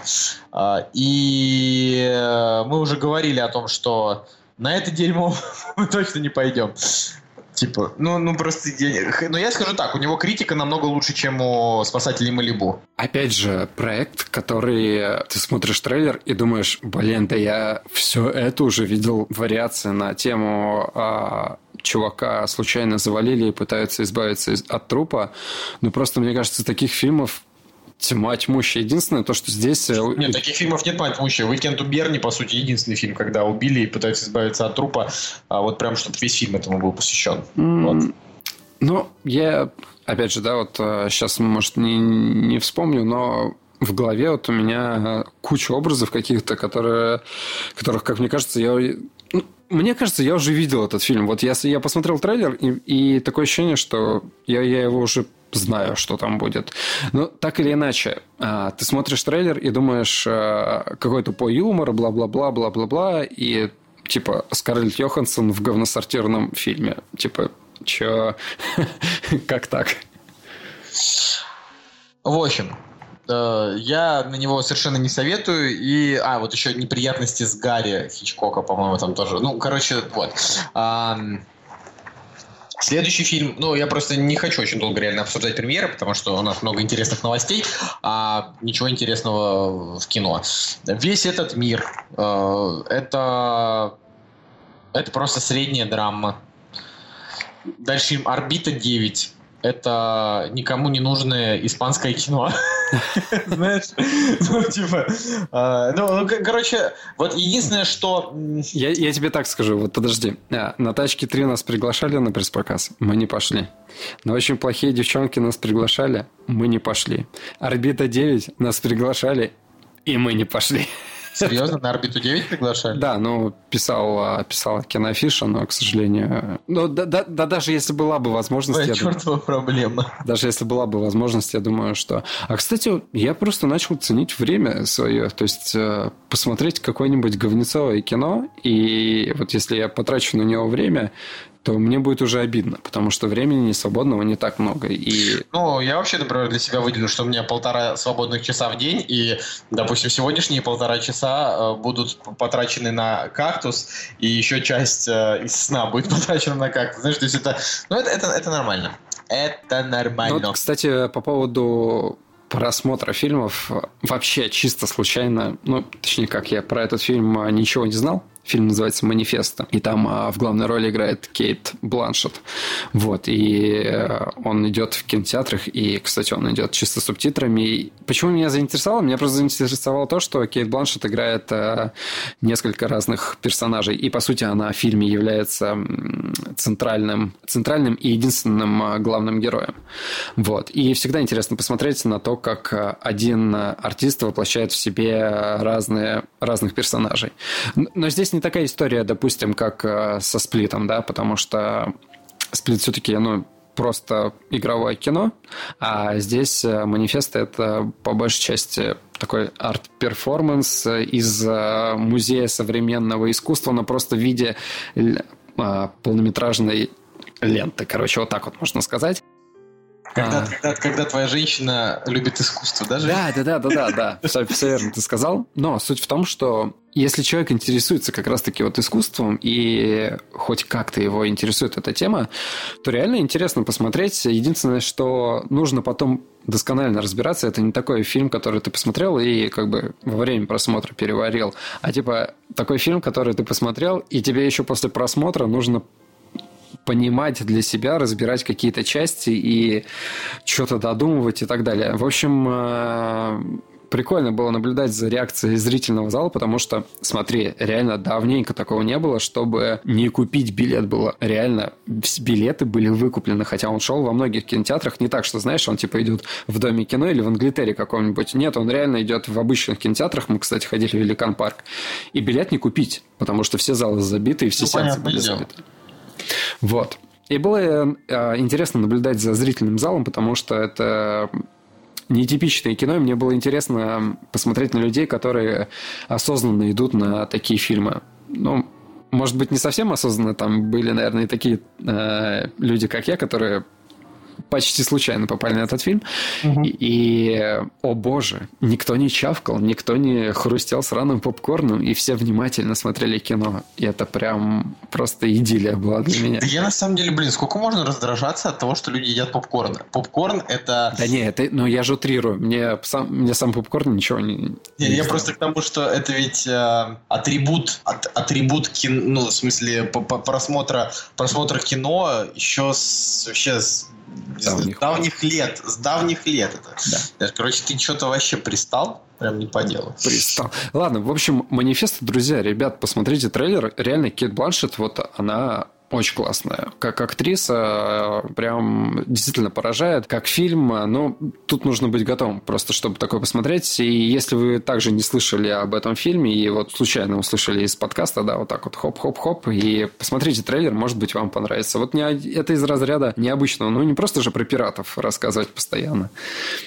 А, и э, мы уже говорили о том, что на это дерьмо мы точно не пойдем. Типа, ну, ну просто... Но ну, я скажу так, у него критика намного лучше, чем у «Спасателей Малибу». Опять же, проект, который ты смотришь трейлер и думаешь, блин, да я все это уже видел вариации на тему а, чувака случайно завалили и пытаются избавиться от трупа. Но просто, мне кажется, таких фильмов тьма тьмущая. Единственное, то, что здесь... Э, нет, таких фильмов нет тьма тьмущая. Уикенд у Берни, по сути, единственный фильм, когда убили и пытаются избавиться от трупа. А вот прям, чтобы весь фильм этому был посвящен. Mm. Вот. Ну, я, опять же, да, вот сейчас, э, может, не, не вспомню, но в голове вот у меня куча образов каких-то, которые, которых, как мне кажется, я ну, мне кажется, я уже видел этот фильм. Вот я, я посмотрел трейлер, и, и такое ощущение, что я, я его уже знаю, что там будет. Но так или иначе, а, ты смотришь трейлер и думаешь, а, какой тупой юмор, бла-бла-бла, бла-бла-бла, и типа Скарлетт Йоханссон в говносортирном фильме. Типа, чё? как так? В общем, я на него совершенно не советую. И, а, вот еще неприятности с Гарри Хичкока, по-моему, там тоже. Ну, короче, вот. Следующий фильм, ну, я просто не хочу очень долго реально обсуждать премьеры, потому что у нас много интересных новостей, а ничего интересного в кино. Весь этот мир, э, это, это просто средняя драма. Дальше «Орбита 9» это никому не нужное испанское кино. Знаешь, ну, типа, а, ну, ну короче, вот единственное, что... Я, тебе так скажу, вот подожди. А, на «Тачке 3» нас приглашали на пресс-показ, мы не пошли. На «Очень плохие девчонки» нас приглашали, мы не пошли. «Орбита 9» нас приглашали, и мы не пошли. Серьезно, на орбиту 9 приглашали? Да, ну, писал, писал кинофиша, но, к сожалению... Ну, да, да, да даже если была бы возможность... Твоя чертова думаю, проблема. Даже если была бы возможность, я думаю, что... А, кстати, я просто начал ценить время свое. То есть, э, посмотреть какое-нибудь говнецовое кино, и вот если я потрачу на него время, то мне будет уже обидно, потому что времени свободного не так много. И... Ну, я вообще, например, для себя выделю, что у меня полтора свободных часа в день, и, допустим, сегодняшние полтора часа э, будут потрачены на кактус, и еще часть э, из сна будет потрачена на кактус. Знаешь, то есть это, ну, это, это, это нормально. Это нормально. Ну, вот, кстати, по поводу просмотра фильмов вообще чисто случайно, ну, точнее как, я про этот фильм э, ничего не знал, Фильм называется «Манифесто». И там а, в главной роли играет Кейт Бланшет. Вот. И э, он идет в кинотеатрах. И, кстати, он идет чисто с субтитрами. И почему меня заинтересовало? Меня просто заинтересовало то, что Кейт Бланшет играет а, несколько разных персонажей. И, по сути, она в фильме является центральным, центральным и единственным а, главным героем. Вот. И всегда интересно посмотреть на то, как один артист воплощает в себе разные, разных персонажей. Но здесь здесь не такая история, допустим, как э, со сплитом, да, потому что Split все-таки, ну, просто игровое кино, а здесь э, манифест это по большей части такой арт-перформанс из э, музея современного искусства, но просто в виде полнометражной ленты. Короче, вот так вот можно сказать. Когда, а. когда, когда твоя женщина любит искусство, даже? Да, да, да, да, да, да. Все, верно ты сказал. Но суть в том, что если человек интересуется как раз-таки вот искусством и хоть как-то его интересует эта тема, то реально интересно посмотреть. Единственное, что нужно потом досконально разбираться, это не такой фильм, который ты посмотрел и как бы во время просмотра переварил, а типа такой фильм, который ты посмотрел, и тебе еще после просмотра нужно понимать для себя, разбирать какие-то части и что-то додумывать и так далее. В общем, э, прикольно было наблюдать за реакцией зрительного зала, потому что, смотри, реально давненько такого не было, чтобы не купить билет было. Реально, билеты были выкуплены, хотя он шел во многих кинотеатрах. Не так, что, знаешь, он типа идет в Доме кино или в Англитере каком-нибудь. Нет, он реально идет в обычных кинотеатрах. Мы, кстати, ходили в Великан Парк. И билет не купить, потому что все залы забиты, и все ну, сеансы были забиты. Вот. И было э, интересно наблюдать за зрительным залом, потому что это нетипичное кино, и мне было интересно посмотреть на людей, которые осознанно идут на такие фильмы. Ну, может быть, не совсем осознанно, там были, наверное, такие э, люди, как я, которые почти случайно попали на этот фильм. Угу. И, и, о боже, никто не чавкал, никто не хрустел сраным попкорном, и все внимательно смотрели кино. И это прям просто идиллия была для меня. Да я на самом деле, блин, сколько можно раздражаться от того, что люди едят попкорн? Попкорн это... Да не, это, ну я же утрирую. Мне сам, мне сам попкорн ничего не... Не, не я знаю. просто к тому, что это ведь э, атрибут, от, атрибут кино, ну, в смысле, по, по просмотра, просмотра кино еще с, вообще с давних, с давних лет. С давних лет это. Да. Короче, ты что-то вообще пристал? Прям не по делу. Пристал. Ладно, в общем, манифест, друзья, ребят, посмотрите трейлер. Реально, Кейт Бланшет, вот она очень классная. Как актриса э, прям действительно поражает. Как фильм, ну, тут нужно быть готовым просто, чтобы такое посмотреть. И если вы также не слышали об этом фильме и вот случайно услышали из подкаста, да, вот так вот хоп-хоп-хоп, и посмотрите трейлер, может быть, вам понравится. Вот не, это из разряда необычного, ну, не просто же про пиратов рассказывать постоянно.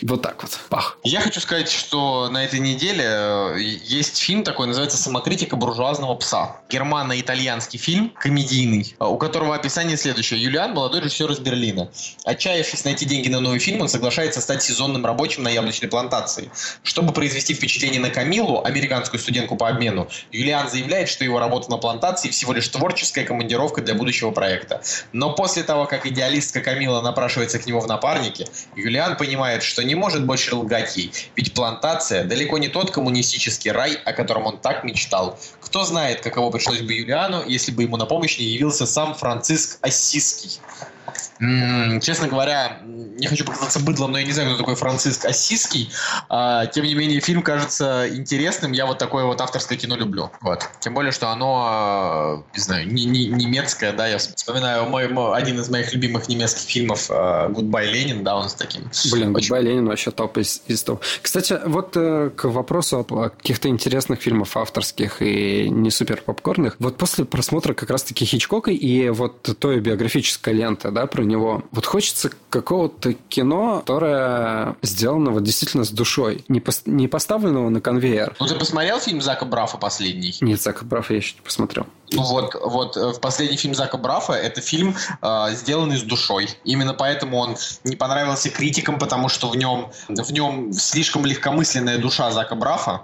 Вот так вот. Пах. Я хочу сказать, что на этой неделе э, есть фильм такой, называется «Самокритика буржуазного пса». Германо-итальянский фильм, комедийный у которого описание следующее. Юлиан – молодой режиссер из Берлина. Отчаявшись найти деньги на новый фильм, он соглашается стать сезонным рабочим на яблочной плантации. Чтобы произвести впечатление на Камилу, американскую студентку по обмену, Юлиан заявляет, что его работа на плантации всего лишь творческая командировка для будущего проекта. Но после того, как идеалистка Камила напрашивается к нему в напарнике, Юлиан понимает, что не может больше лгать ей, ведь плантация далеко не тот коммунистический рай, о котором он так мечтал. Кто знает, каково пришлось бы Юлиану, если бы ему на помощь не явился сам Франциск Ассизский. Честно говоря, не хочу показаться быдлом, но я не знаю, кто такой Франциск Ассизский. А, тем не менее, фильм кажется интересным. Я вот такое вот авторское кино люблю. Вот. Тем более, что оно, не знаю, не, не, немецкое, да, я вспоминаю мой, мой, один из моих любимых немецких фильмов «Гудбай, Ленин», да, он с таким. Блин, «Гудбай, Ленин» вообще топ из, из топ. Кстати, вот э, к вопросу о каких-то интересных фильмов авторских и не супер попкорных. Вот после просмотра как раз-таки Хичкока и вот той биографической ленты, да, про него. Вот хочется какого-то кино, которое сделано вот действительно с душой, не, пос- не поставленного на конвейер. Ну, ты посмотрел фильм Зака Брафа последний? Нет, Зака Брафа я еще не посмотрел. Ну вот, вот э, в последний фильм Зака Брафа это фильм, э, сделанный с душой. Именно поэтому он не понравился критикам, потому что в нем, в нем слишком легкомысленная душа Зака Брафа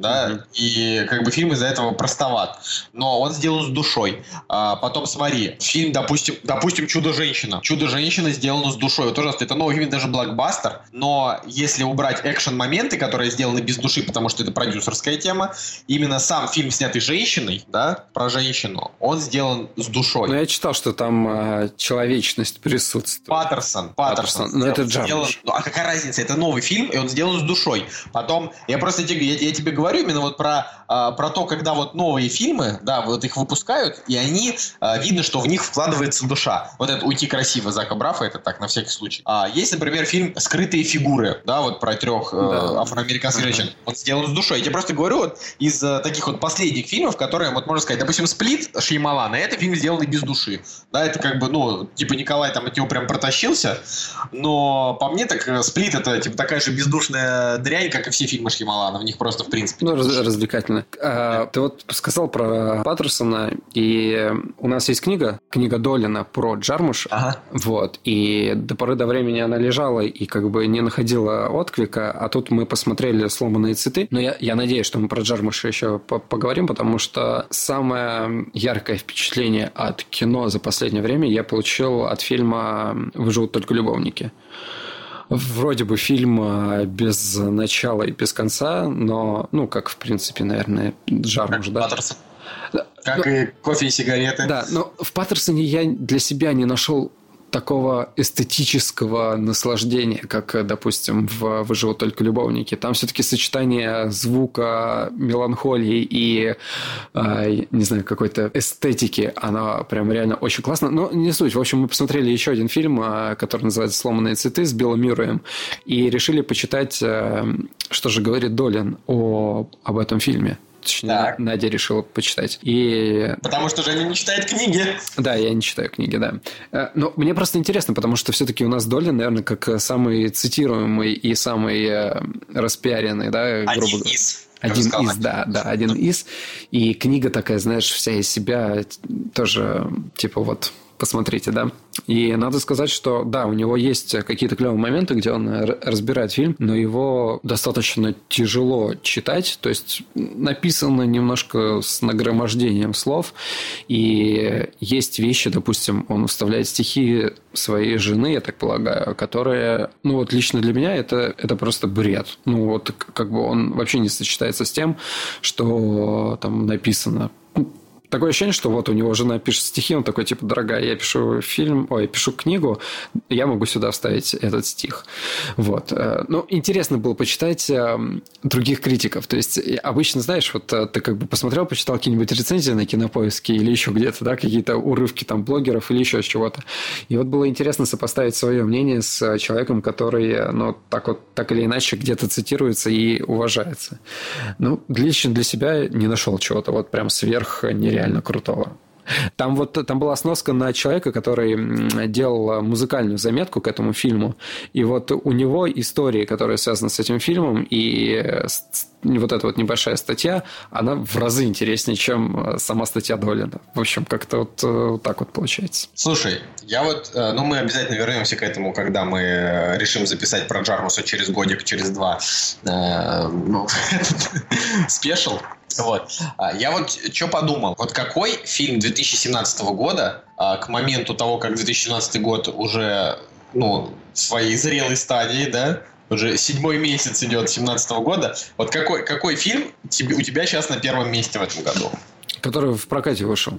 да, mm-hmm. и как бы фильм из-за этого простоват. Но он сделан с душой. А, потом смотри, фильм, допустим, допустим, «Чудо-женщина». «Чудо-женщина» сделано с душой. Вот, пожалуйста, это новый фильм, даже блокбастер, но если убрать экшен-моменты, которые сделаны без души, потому что это продюсерская тема, именно сам фильм, снятый женщиной, да, про женщину, он сделан с душой. Ну, я читал, что там э, человечность присутствует. Паттерсон. Паттерсон. Паттерсон. Ну, это Джармуш. Ну, а какая разница? Это новый фильм, и он сделан с душой. Потом, я просто тебе, я, я тебе говорю, говорю именно вот про, а, про то, когда вот новые фильмы, да, вот их выпускают, и они, а, видно, что в них вкладывается душа. Вот это «Уйти красиво» Зака Брафа, это так, на всякий случай. А, есть, например, фильм «Скрытые фигуры», да, вот про трех э, да. афроамериканских женщин. Он сделан с душой. Я тебе просто говорю вот из э, таких вот последних фильмов, которые, вот можно сказать, допустим, «Сплит» Шьямалана, это фильм, сделанный без души. Да, это как бы, ну, типа Николай там от него прям протащился, но по мне так э, «Сплит» это типа такая же бездушная дрянь, как и все фильмы Шьямалана. В них просто, в принципе, ну, раз, развлекательно. А, ты вот сказал про Паттерсона, и у нас есть книга, книга Долина про Джармуш. Ага. Вот. И до поры до времени она лежала и как бы не находила отклика, а тут мы посмотрели «Сломанные цветы». Но я, я надеюсь, что мы про Джармуша еще поговорим, потому что самое яркое впечатление от кино за последнее время я получил от фильма «Выживут только любовники» вроде бы фильм а, без начала и без конца, но, ну, как, в принципе, наверное, Жармуш, да? Паттерсон. Как но, и кофе и сигареты. Да, но в Паттерсоне я для себя не нашел такого эстетического наслаждения, как, допустим, в «Выживут только любовники». Там все-таки сочетание звука, меланхолии и, э, не знаю, какой-то эстетики, она прям реально очень классно. Но не суть. В общем, мы посмотрели еще один фильм, э, который называется «Сломанные цветы» с Биллом Мюрреем, и решили почитать, э, что же говорит Долин о, об этом фильме. Точнее, так. Надя решила почитать. И... Потому что Женя не читает книги. Да, я не читаю книги, да. Э, но мне просто интересно, потому что все-таки у нас Долин, наверное, как самый цитируемый и самый э, распиаренный, да, грубо говоря. Один из. Один из, да, да, один из. И книга такая, знаешь, вся из себя тоже, типа вот посмотрите, да. И надо сказать, что да, у него есть какие-то клевые моменты, где он разбирает фильм, но его достаточно тяжело читать, то есть написано немножко с нагромождением слов, и есть вещи, допустим, он вставляет стихи своей жены, я так полагаю, которые, ну вот лично для меня это, это просто бред. Ну вот как бы он вообще не сочетается с тем, что там написано такое ощущение, что вот у него жена пишет стихи, он такой, типа, дорогая, я пишу фильм, ой, пишу книгу, я могу сюда вставить этот стих. Вот. Э, ну, интересно было почитать эм, других критиков. То есть, обычно, знаешь, вот э, ты как бы посмотрел, почитал какие-нибудь рецензии на кинопоиске или еще где-то, да, какие-то урывки там блогеров или еще чего-то. И вот было интересно сопоставить свое мнение с человеком, который, ну, так вот, так или иначе где-то цитируется и уважается. Ну, лично для себя не нашел чего-то вот прям сверх нереально реально крутого. Там вот там была сноска на человека, который делал музыкальную заметку к этому фильму, и вот у него истории, которые связаны с этим фильмом, и вот эта вот небольшая статья, она в разы интереснее, чем сама статья Долина. В общем, как-то вот, э, вот так вот получается. Слушай, я вот, э, ну мы обязательно вернемся к этому, когда мы решим записать про Джармуса через годик, через два э, ну, спешл. Вот. А, я вот что подумал. Вот какой фильм 2017 года а, к моменту того, как 2017 год уже ну, в своей зрелой стадии, да, уже седьмой месяц идет 2017 года. Вот какой, какой фильм тебе, у тебя сейчас на первом месте в этом году? Который в прокате вышел.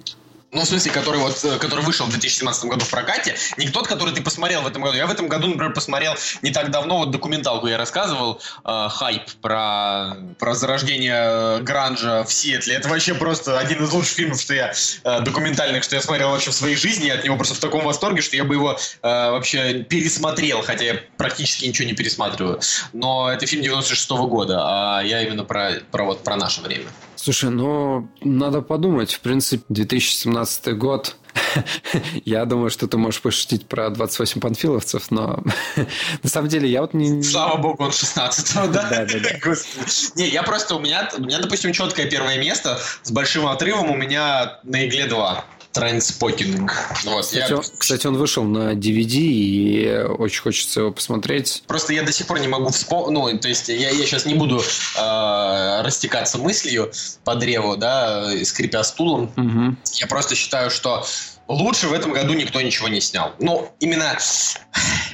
Ну, в смысле, который вот, э, который вышел в 2017 году в прокате, не тот, который ты посмотрел в этом году. Я в этом году, например, посмотрел не так давно вот документалку я рассказывал, э, хайп про, про зарождение э, гранжа в Сиэтле. Это вообще просто один из лучших фильмов, что я э, документальных, что я смотрел вообще в своей жизни. Я от него просто в таком восторге, что я бы его э, вообще пересмотрел, хотя я практически ничего не пересматриваю. Но это фильм 96 -го года, а я именно про, про вот про наше время. Слушай, ну, надо подумать. В принципе, 2017 год. Я думаю, что ты можешь пошутить про 28 панфиловцев, но на самом деле я вот не... Слава богу, он 16 да? Да, да, да. Не, я просто, у меня, у меня, допустим, четкое первое место с большим отрывом у меня на игле 2. Trainspotting. Вот, кстати, я... он, кстати, он вышел на DVD, и очень хочется его посмотреть. Просто я до сих пор не могу вспомнить, ну, то есть я, я сейчас не буду э, растекаться мыслью по древу, да, скрипя стулом. Угу. Я просто считаю, что лучше в этом году никто ничего не снял. Ну, именно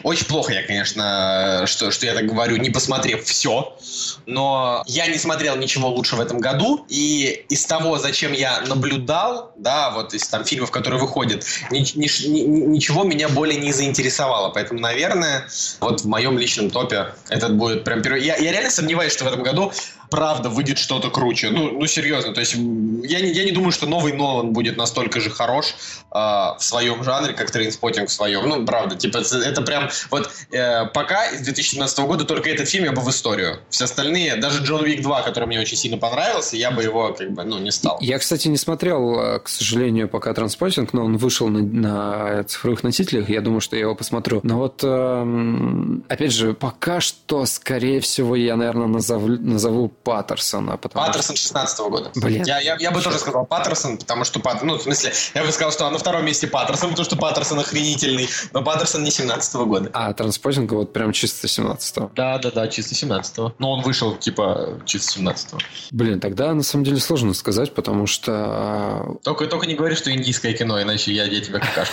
очень плохо я, конечно, что, что я так говорю, не посмотрев все, но я не смотрел ничего лучше в этом году, и из того, зачем я наблюдал, да, вот из там фильмов, которые выходят, ни, ни, ни, ничего меня более не заинтересовало, поэтому, наверное, вот в моем личном топе этот будет прям первый. Я, я реально сомневаюсь, что в этом году правда выйдет что-то круче. Ну, ну серьезно, то есть я не, я не думаю, что новый Нолан будет настолько же хорош э, в своем жанре, как Trainspotting в своем. Ну, правда, типа это прям вот э, пока из 2017 года только этот фильм я бы в историю. Все остальные, даже Джон Вик 2, который мне очень сильно понравился, я бы его как бы, ну, не стал. Я, кстати, не смотрел, э, к сожалению, пока Trainspotting, но он вышел на, на цифровых носителях, я думаю, что я его посмотрю. Но вот, э, опять же, пока что, скорее всего, я, наверное, назову, назову Паттерсона. Паттерсон 16 -го года. Блин. Я, я, я бы тоже сказал Паттерсон, потому что, ну, в смысле, я бы сказал, что на втором месте Паттерсон, потому что Паттерсон охренительный, но Паттерсон не 17 -го года. А, Транспотинг вот прям чисто 17-го. Да, да, да, чисто 17-го. Но он вышел, типа, чисто 17-го. Блин, тогда на самом деле сложно сказать, потому что... А, только, только не говори, что индийское кино, иначе я, я тебя какашу.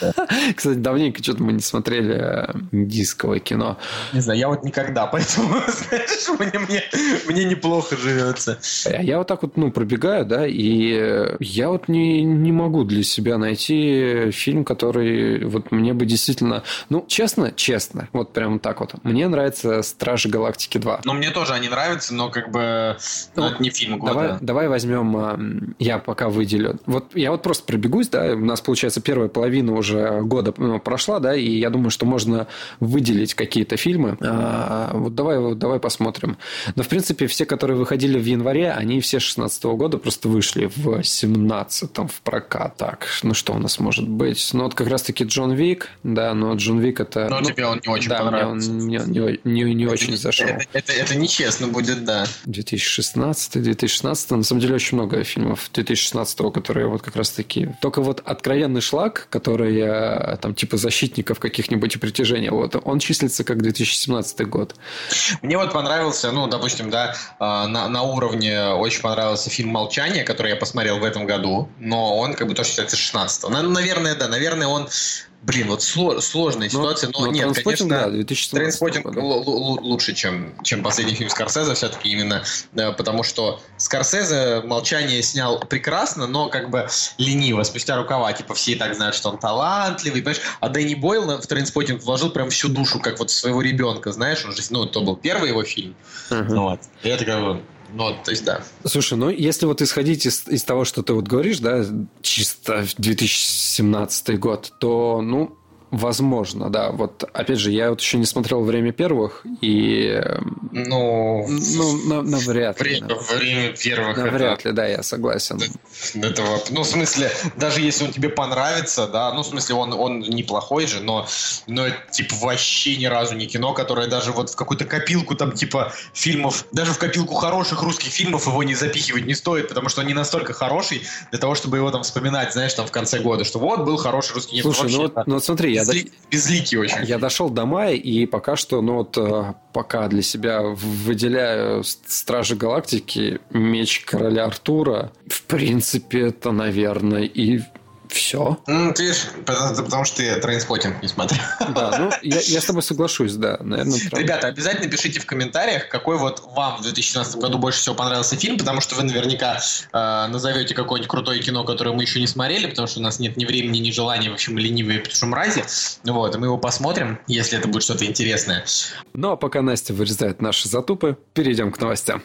Кстати, давненько что-то мы не смотрели э, индийского кино. Не знаю, я вот никогда, поэтому, знаешь, мне, мне, мне не неплохо живется. А Я вот так вот, ну, пробегаю, да, и я вот не, не могу для себя найти фильм, который вот мне бы действительно... Ну, честно, честно, вот прям так вот. Мне нравится «Стражи Галактики 2». Ну, мне тоже они нравятся, но как бы ну, Ну, это не фильм года. Давай, давай возьмем, а, я пока выделю. Вот я вот просто пробегусь, да, у нас получается первая половина уже года ну, прошла, да, и я думаю, что можно выделить какие-то фильмы. А, вот давай, вот давай посмотрим. Но в принципе все, которые выходили в январе, они все 16 года просто вышли в 17 в прокат. Так, ну что у нас может быть? Ну вот как раз-таки Джон Вик, да, но Джон Вик это. Но ну, тебе он не очень да, мне он понравился. не, не- не- не очень зашел. Это, это, это нечестно будет, да. 2016, 2016, на самом деле очень много фильмов 2016, которые вот как раз таки... Только вот «Откровенный шлак», который э, там типа «Защитников» каких-нибудь и «Притяжения», вот, он числится как 2017 год. Мне вот понравился, ну, допустим, да, на, на уровне очень понравился фильм «Молчание», который я посмотрел в этом году, но он как бы тоже считается 16 На- Наверное, да, наверное, он, блин, вот сло- сложная ситуация, но, но нет, «Trainspotting», конечно... да, 2017 Trainspotting года. л- л- лучше, чем, чем последний фильм Скорсезе, все-таки именно э, потому, что Скорсезе «Молчание» снял прекрасно, но как бы лениво, спустя рукава, типа все и так знают, что он талантливый, понимаешь? А Дэнни Бойл в «Trainspotting» вложил прям всю душу, как вот своего ребенка, знаешь, он же, ну, это был первый его фильм, ну вот, и это как бы, ну, то есть, да. Слушай, ну если вот исходить из, из того, что ты вот говоришь, да, чисто 2017 год, то, ну, возможно, да. Вот, опять же, я вот еще не смотрел «Время первых», и, Ну, ну, на- навряд ли. время, время первых, Навряд ли, да, я согласен. это, этого, ну, в смысле, даже если он тебе понравится, да, ну, в смысле, он, он неплохой же, но, но это, типа, вообще ни разу не кино, которое даже вот в какую-то копилку, там, типа, фильмов, даже в копилку хороших русских фильмов его не запихивать не стоит, потому что он не настолько хороший для того, чтобы его там вспоминать, знаешь, там, в конце года, что вот, был хороший русский Нет, Слушай, ну вообще, вот, да. ну вот смотри, я, Безли- безликий очень. я дошел до мая, и пока что, ну вот, э, пока для себя выделяю Стражи Галактики, Меч Короля Артура, в принципе, это, наверное, и все. Ну, ты видишь, потому, потому что ты Trainspotting не смотрел. Да, ну, я, я с тобой соглашусь, да, наверное, прям. Ребята, обязательно пишите в комментариях, какой вот вам в 2017 году больше всего понравился фильм, потому что вы наверняка э, назовете какое-нибудь крутое кино, которое мы еще не смотрели, потому что у нас нет ни времени, ни желания, в общем, ленивые, потому что мрази. Вот, и мы его посмотрим, если это будет что-то интересное. Ну, а пока Настя вырезает наши затупы, перейдем к новостям.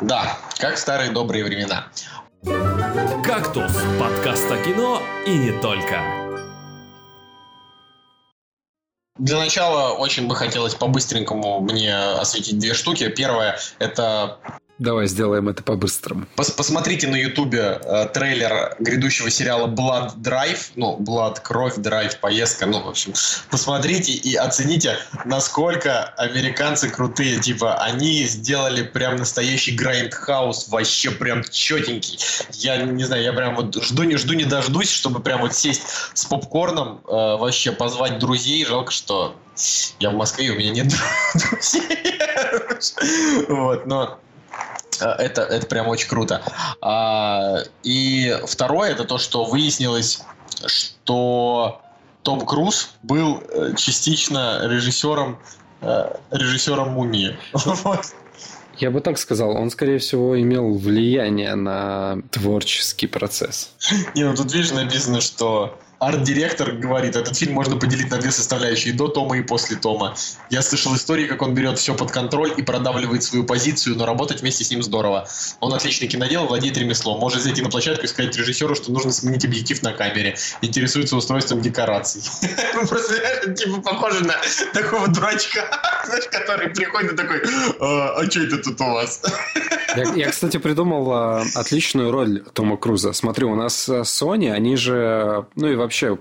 Да, как в старые добрые времена. «Кактус» – подкаст о кино и не только. Для начала очень бы хотелось по-быстренькому мне осветить две штуки. Первое – это Давай сделаем это по-быстрому. Пос- посмотрите на Ютубе э, трейлер грядущего сериала Blood Drive, ну, Blood, Кровь, Драйв, Поездка, ну, в общем, посмотрите и оцените, насколько американцы крутые, типа, они сделали прям настоящий грайндхаус, вообще прям четенький. Я не знаю, я прям вот жду не жду не дождусь, чтобы прям вот сесть с попкорном, э, вообще позвать друзей, жалко, что я в Москве, у меня нет друзей. Вот, но Это, это прям очень круто. А, и второе, это то, что выяснилось, что Том Круз был э, частично режиссером э, режиссером Мумии. Я бы так сказал, он, скорее всего, имел влияние на творческий процесс. Не, ну тут видишь написано, что арт-директор говорит, этот фильм можно поделить на две составляющие, до Тома и после Тома. Я слышал истории, как он берет все под контроль и продавливает свою позицию, но работать вместе с ним здорово. Он отличный кинодел, владеет ремеслом, может зайти на площадку и сказать режиссеру, что нужно сменить объектив на камере, интересуется устройством декораций. Ну, Просто, типа, похоже на такого дурачка, знаешь, который приходит и такой, «А а что это тут у вас? Я, я, кстати, придумал а, отличную роль Тома Круза. Смотри, у нас а, Sony, они же, ну и вообще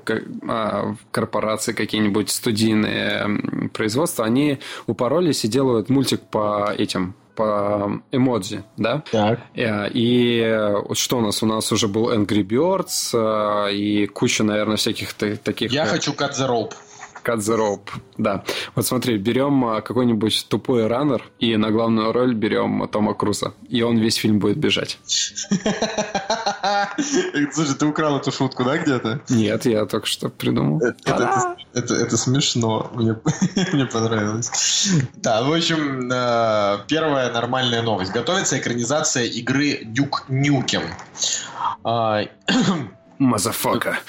а, корпорации какие-нибудь студийные производства, они упоролись и делают мультик по этим по эмодзи, да? Так. Э, И вот что у нас? У нас уже был Angry Birds э, и куча, наверное, всяких та- таких... Я хочу cut the rope. Cut the Rope, да. Вот смотри, берем а, какой-нибудь тупой раннер и на главную роль берем Тома Круза. И он весь фильм будет бежать. Слушай, ты украл эту шутку, да, где-то? Нет, я только что придумал. Это, смешно. Мне, мне понравилось. Да, в общем, э, первая нормальная новость. Готовится экранизация игры Дюк Нюкем. А, Motherfucker.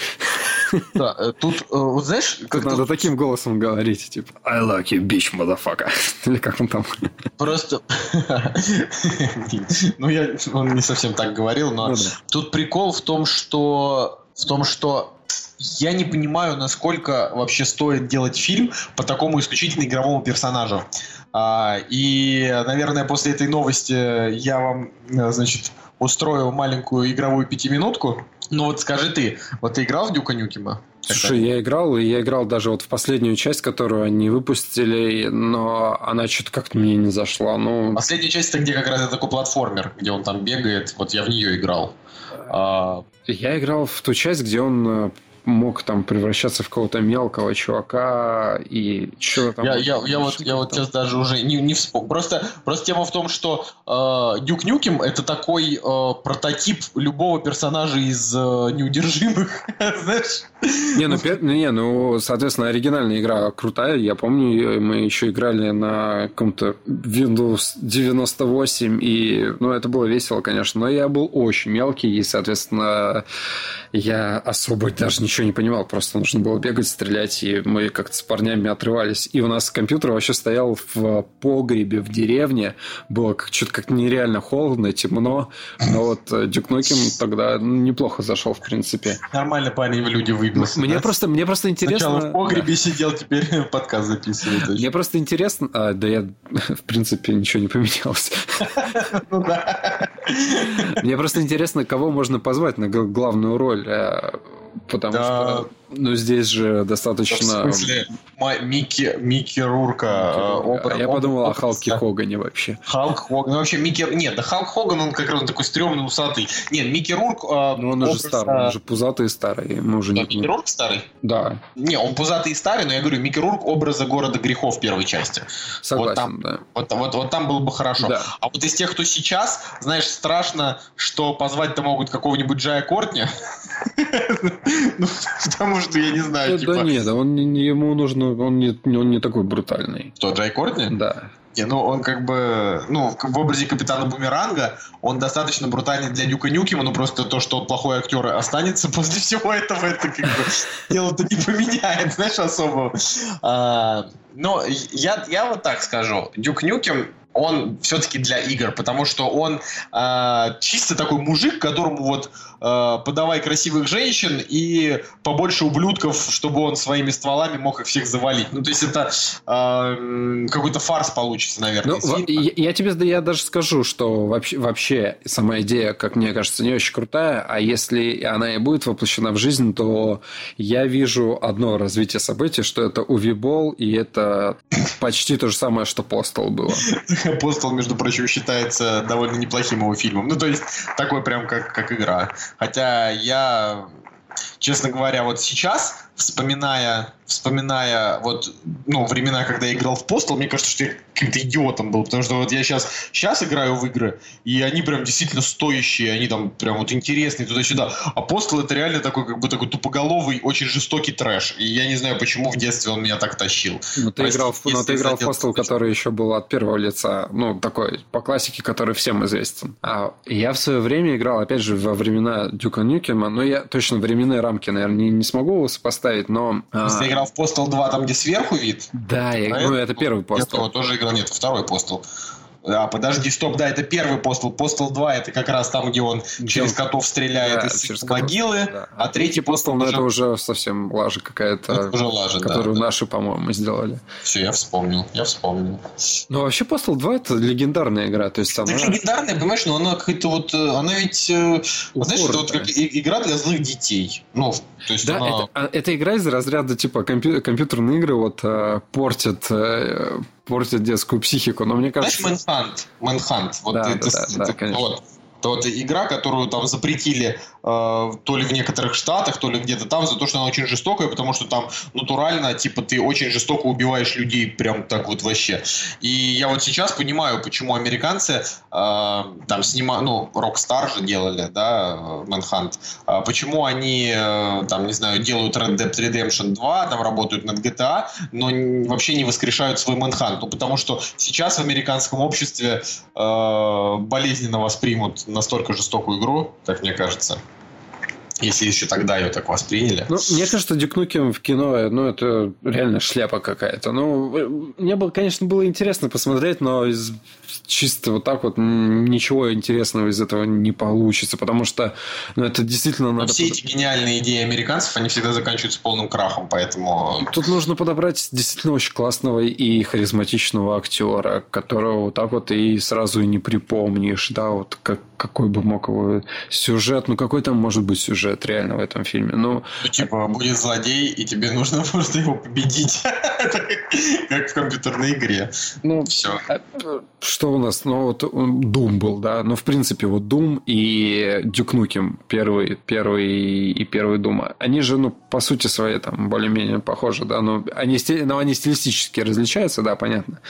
Да, э, тут, э, вот знаешь... Как надо таким голосом говорить, типа I like you, bitch, motherfucker. Или как он там? Просто... ну, я, он не совсем так говорил, но ну, тут прикол в том, что в том, что я не понимаю, насколько вообще стоит делать фильм по такому исключительно игровому персонажу. А, и, наверное, после этой новости я вам, э, значит, устрою маленькую игровую пятиминутку. Ну вот скажи ты, вот ты играл в Дюка Нюкима? Слушай, я играл, и я играл даже вот в последнюю часть, которую они выпустили, но она что-то как-то мне не зашла. Ну... Последняя часть это где как раз это такой платформер, где он там бегает, вот я в нее играл. А... Я играл в ту часть, где он э, мог там превращаться в какого-то мелкого чувака и что там. Я, я, я вот, я вот сейчас даже уже не, не вспомнил. Просто, просто тема в том, что э, Дюк Нюкем это такой э, прототип любого персонажа из э, неудержимых, знаешь? Не, ну, не, ну, соответственно, оригинальная игра крутая. Я помню, мы еще играли на каком-то Windows 98, и, ну, это было весело, конечно, но я был очень мелкий, и, соответственно, я особо даже ничего не понимал. Просто нужно было бегать, стрелять, и мы как-то с парнями отрывались. И у нас компьютер вообще стоял в погребе в деревне. Было что-то как нереально холодно, темно. Но вот Дюк Ноким тогда неплохо зашел, в принципе. Нормально парень в люди выбился. Мне, да? просто, мне просто интересно... Сначала в погребе да. сидел, теперь подкаст записывает. Мне просто интересно... А, да я, в принципе, ничего не поменялось. Ну да. Мне просто интересно, кого можно позвать на главную роль э, потому да. что ну, здесь же достаточно... В смысле, Микки, Микки Рурка. Э, образ, Я подумал образ, о Халке да. Хогане вообще. Халк Хоган. Ну, вообще, Микки... Нет, да Халк Хоган, он как раз такой стрёмный, усатый. Нет, Микки Рурк... Э, ну, он уже старый, он уже пузатый и старый. Мы уже да, не... Микки Рурк старый? Да. Не, он пузатый и старый, но я говорю, Микки Рурк образа города грехов первой части. Согласен, вот там, да. Вот, вот, вот там было бы хорошо. Да. А вот из тех, кто сейчас, знаешь, страшно, что позвать-то могут какого-нибудь Джая Кортни. Ну, потому что, я не знаю, типа... Да нет, он, ему нужно, он не, он не такой брутальный. Кто, Джай Кортни? Да. Не, ну он как бы, ну, в образе капитана Бумеранга, он достаточно брутальный для Дюка Нюкима, но просто то, что он плохой актер останется после всего этого, это как бы дело-то не поменяет, знаешь, особо. А, но я, я вот так скажу. Дюк Нюким он все-таки для игр, потому что он э, чисто такой мужик, которому вот подавай красивых женщин и побольше ублюдков, чтобы он своими стволами мог их всех завалить. Ну, то есть это э, какой-то фарс получится, наверное. Ну, я, я тебе я даже скажу, что вообще, вообще сама идея, как мне кажется, не очень крутая, а если она и будет воплощена в жизнь, то я вижу одно развитие событий, что это Увибол, и это почти то же самое, что Постал было. Апостол, между прочим, считается довольно неплохим его фильмом. Ну, то есть, такой прям как, как игра. Хотя я, честно говоря, вот сейчас, вспоминая вспоминая вот, ну, времена, когда я играл в Postal, мне кажется, что я каким-то идиотом был, потому что вот я сейчас, сейчас играю в игры, и они прям действительно стоящие, они там прям вот интересные туда-сюда. А Postal это реально такой, как бы такой тупоголовый, очень жестокий трэш. И я не знаю, почему в детстве он меня так тащил. Ну, ты Прости, играл, в, ну, ты играл в Postal, который еще был от первого лица, ну, такой, по классике, который всем известен. А я в свое время играл, опять же, во времена Дюка Нюкема, но я точно временные рамки, наверное, не, не смогу его сопоставить, но... А... Ты играл в Postal 2, там, где сверху вид? Да, я, ну, это первый Postal. Я тоже играл, нет, второй Postal. А, подожди, стоп, да, это первый постол. Постол 2 это как раз там, где он где через котов стреляет да, из могилы, да. а третий постол... Ну, это уже совсем лажа какая-то, уже лажа, которую да, наши, да. по-моему, сделали. Все, я вспомнил, я вспомнил. Ну, вообще постол 2 это легендарная игра, то есть она... Это легендарная, понимаешь, но она какая-то вот, э, она ведь, Упор, э, знаешь, это вот как игра для злых детей. Ну, то есть да, она... это, а, это игра из разряда типа компью- компьютерные игры вот э, портят портят детскую психику, но мне кажется... Знаешь, Manhunt? Manhunt. Вот да, это, да, да, это, конечно. Вот. Это вот игра, которую там запретили то ли в некоторых штатах, то ли где-то там за то, что она очень жестокая, потому что там натурально, типа, ты очень жестоко убиваешь людей прям так вот вообще. И я вот сейчас понимаю, почему американцы э, там снимают, ну, Rockstar же делали, да, Manhunt, э, почему они, э, там, не знаю, делают Red Dead Redemption 2, там работают над GTA, но вообще не воскрешают свой Manhunt, ну, потому что сейчас в американском обществе э, болезненно воспримут настолько жестокую игру, как мне кажется. Если еще тогда ее так восприняли. Ну, мне кажется, Дюкнукем в кино, ну, это реально шляпа какая-то. Ну, мне было, конечно, было интересно посмотреть, но из чисто вот так вот ничего интересного из этого не получится, потому что ну, это действительно надо... Но все эти гениальные идеи американцев, они всегда заканчиваются полным крахом, поэтому... Тут нужно подобрать действительно очень классного и харизматичного актера, которого вот так вот и сразу и не припомнишь, да, вот как, какой бы мог его сюжет, ну какой там может быть сюжет реально в этом фильме, ну... Ну, типа, будет злодей, и тебе нужно просто его победить, как в компьютерной игре. Ну, все. Что у нас? Ну, вот Doom был, да. Ну, в принципе, вот Doom и Duke Nukem, первый, первый и первый Doom, они же, ну, по сути своей, там, более-менее похожи, да. Но они, но они стилистически различаются, да, понятно.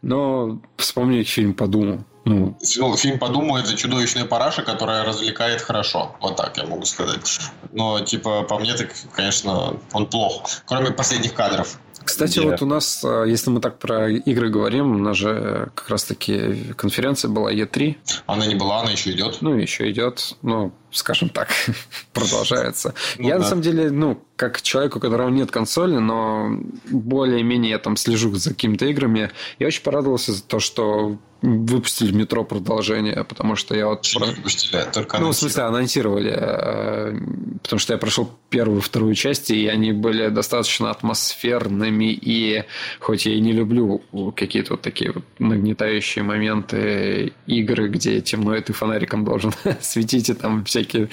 Но вспомнить фильм по Думу. Ну, фильм по Думу это чудовищная параша, которая развлекает хорошо. Вот так я могу сказать. Но, типа, по мне, так, конечно, он плох. Кроме последних кадров. Кстати, где... вот у нас, а, если мы так про игры говорим, у нас же как раз-таки конференция была E3. Она не была, она еще идет. Ну, еще идет. Ну, скажем так, продолжается. Ну, я да. на самом деле, ну, как человек, у которого нет консоли, но более-менее я там слежу за какими-то играми, я очень порадовался за то, что выпустили метро продолжение, потому что я вот... Про... выпустили, только Ну, в смысле, анонсировали. Э, потому что я прошел первую, вторую часть, и они были достаточно атмосферными, и хоть я и не люблю какие-то вот такие вот нагнетающие моменты игры, где темно, и ты фонариком должен светить, и там всякие...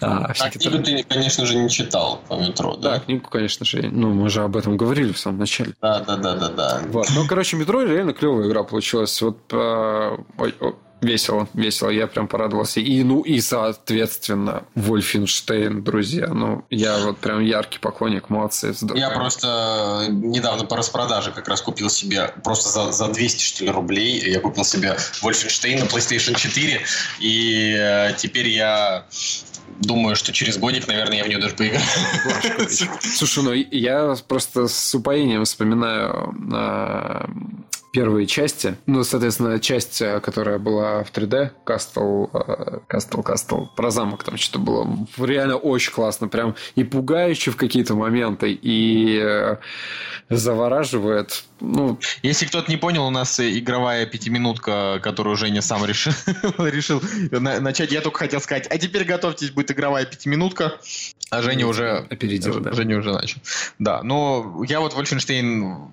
А, всякие а книгу ты, конечно же, не читал по метро, да? Да, книгу, конечно же. Ну, мы же об этом говорили в самом начале. Да, да, да, да, да. Вот. Ну, короче, метро реально клевая игра получилась. Вот ой, весело, весело, я прям порадовался. И, ну, и, соответственно, Вольфенштейн, друзья. Ну, я вот прям яркий поклонник, молодцы. Здорово. Я просто недавно по распродаже как раз купил себе, просто за, за 200, что ли, рублей, я купил себе Вольфенштейн на PlayStation 4, и э, теперь я думаю, что через годик, наверное, я в нее даже поиграю. Слушай, ну я просто с упоением вспоминаю а, первые части. Ну, соответственно, часть, э, которая была в 3D, Castle, э, Castle, Castle, про замок там что-то было реально очень классно, прям и пугающе в какие-то моменты, и э, завораживает. Ну... Если кто-то не понял, у нас игровая пятиминутка, которую Женя сам решил, решил начать. Я только хотел сказать, а теперь готовьтесь, будет игровая пятиминутка. А Женя уже... Опередил, да. Женя уже начал. Да, но я вот Вольфенштейн...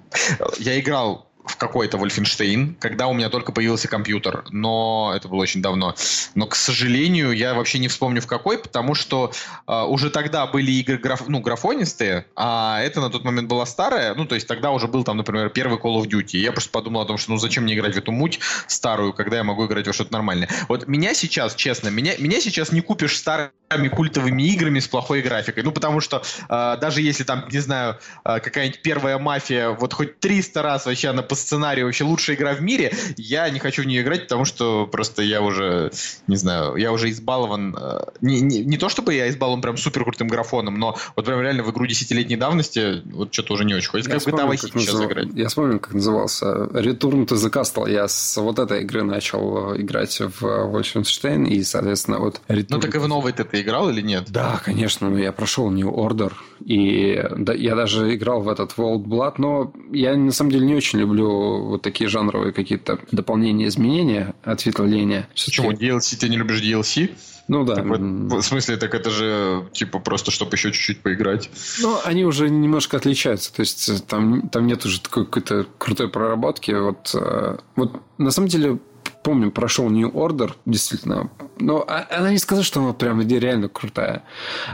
Я играл в какой-то Wolfenstein, когда у меня только появился компьютер, но это было очень давно. Но, к сожалению, я вообще не вспомню в какой, потому что э, уже тогда были игры граф, ну, графонистые, а это на тот момент была старая, ну, то есть тогда уже был там, например, первый Call of Duty. Я просто подумал о том, что ну зачем мне играть в эту муть старую, когда я могу играть во что-то нормальное. Вот меня сейчас, честно, меня, меня сейчас не купишь старыми культовыми играми с плохой графикой. Ну, потому что э, даже если там, не знаю, э, какая-нибудь первая мафия, вот хоть 300 раз вообще она по сценарию вообще лучшая игра в мире, я не хочу в нее играть, потому что просто я уже, не знаю, я уже избалован. Э, не, не, не то чтобы я избалован прям супер крутым графоном, но вот прям реально в игру десятилетней давности вот что-то уже не очень хочется. Как вспомнил, GTA как сейчас играть. Я вспомнил, как назывался. Return to the Castle. Я с вот этой игры начал играть в Wolfenstein, и, соответственно, вот Return Ну так и в новой ты играл или нет? Да, конечно, но я прошел New Order, и да, я даже играл в этот World Blood, но я на самом деле не очень люблю вот такие жанровые какие-то дополнения, изменения, ответвления. Почему? DLC? Ты не любишь DLC? Ну да. Так, в смысле, так это же типа просто, чтобы еще чуть-чуть поиграть. Ну, они уже немножко отличаются. То есть э, там, там нет уже такой какой-то крутой проработки. Вот, э, вот на самом деле помню, прошел New Order, действительно. Но а, она не сказала, что она прям реально крутая.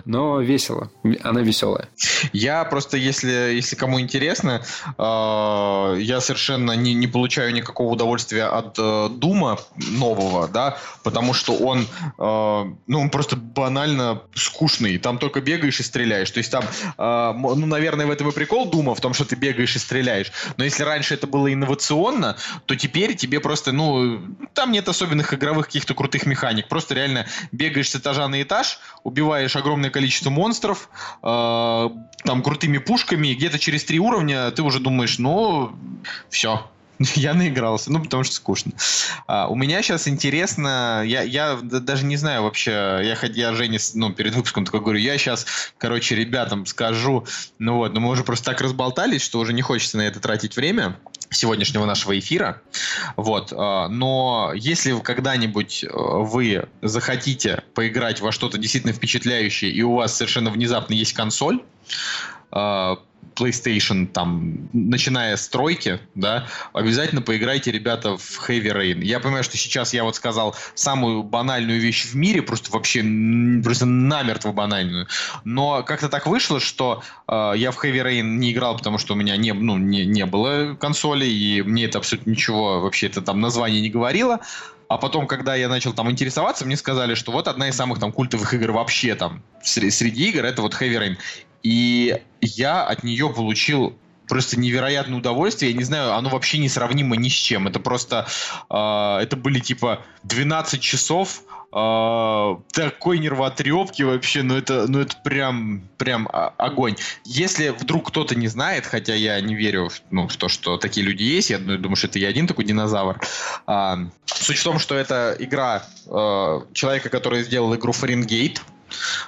Но весело. Она веселая. Я просто, если, если кому интересно, э, я совершенно не, не получаю никакого удовольствия от э, Дума нового, да, потому что он, э, ну, он просто банально скучный. Там только бегаешь и стреляешь. То есть там, э, ну, наверное, в этом и прикол Дума, в том, что ты бегаешь и стреляешь. Но если раньше это было инновационно, то теперь тебе просто, ну, там нет особенных игровых каких-то крутых механик. Просто реально бегаешь с этажа на этаж, убиваешь огромное количество монстров, э, там крутыми пушками, где-то через три уровня ты уже думаешь, ну, все, Я наигрался, ну, потому что скучно. А, у меня сейчас интересно, я, я даже не знаю вообще, я, я Жене, ну, перед выпуском такой говорю, я сейчас, короче, ребятам скажу, ну вот, но мы уже просто так разболтались, что уже не хочется на это тратить время сегодняшнего нашего эфира. Вот. А, но если когда-нибудь э, вы захотите поиграть во что-то действительно впечатляющее, и у вас совершенно внезапно есть консоль, а, PlayStation, там, начиная с тройки, да, обязательно поиграйте, ребята, в Heavy Rain. Я понимаю, что сейчас я вот сказал самую банальную вещь в мире, просто вообще просто намертво банальную. Но как-то так вышло, что э, я в Heavy Rain не играл, потому что у меня не, ну, не, не было консоли, и мне это абсолютно ничего, вообще это там название не говорило. А потом, когда я начал там интересоваться, мне сказали, что вот одна из самых там культовых игр вообще там среди игр это вот Heavy Rain. И я от нее получил просто невероятное удовольствие. Я не знаю, оно вообще не сравнимо ни с чем. Это просто... Э, это были типа 12 часов э, такой нервотрепки вообще. Ну это, ну это прям, прям огонь. Если вдруг кто-то не знает, хотя я не верю ну, в то, что такие люди есть, я думаю, что это я один такой динозавр. Э, суть в том, что это игра э, человека, который сделал игру Фаренгейт.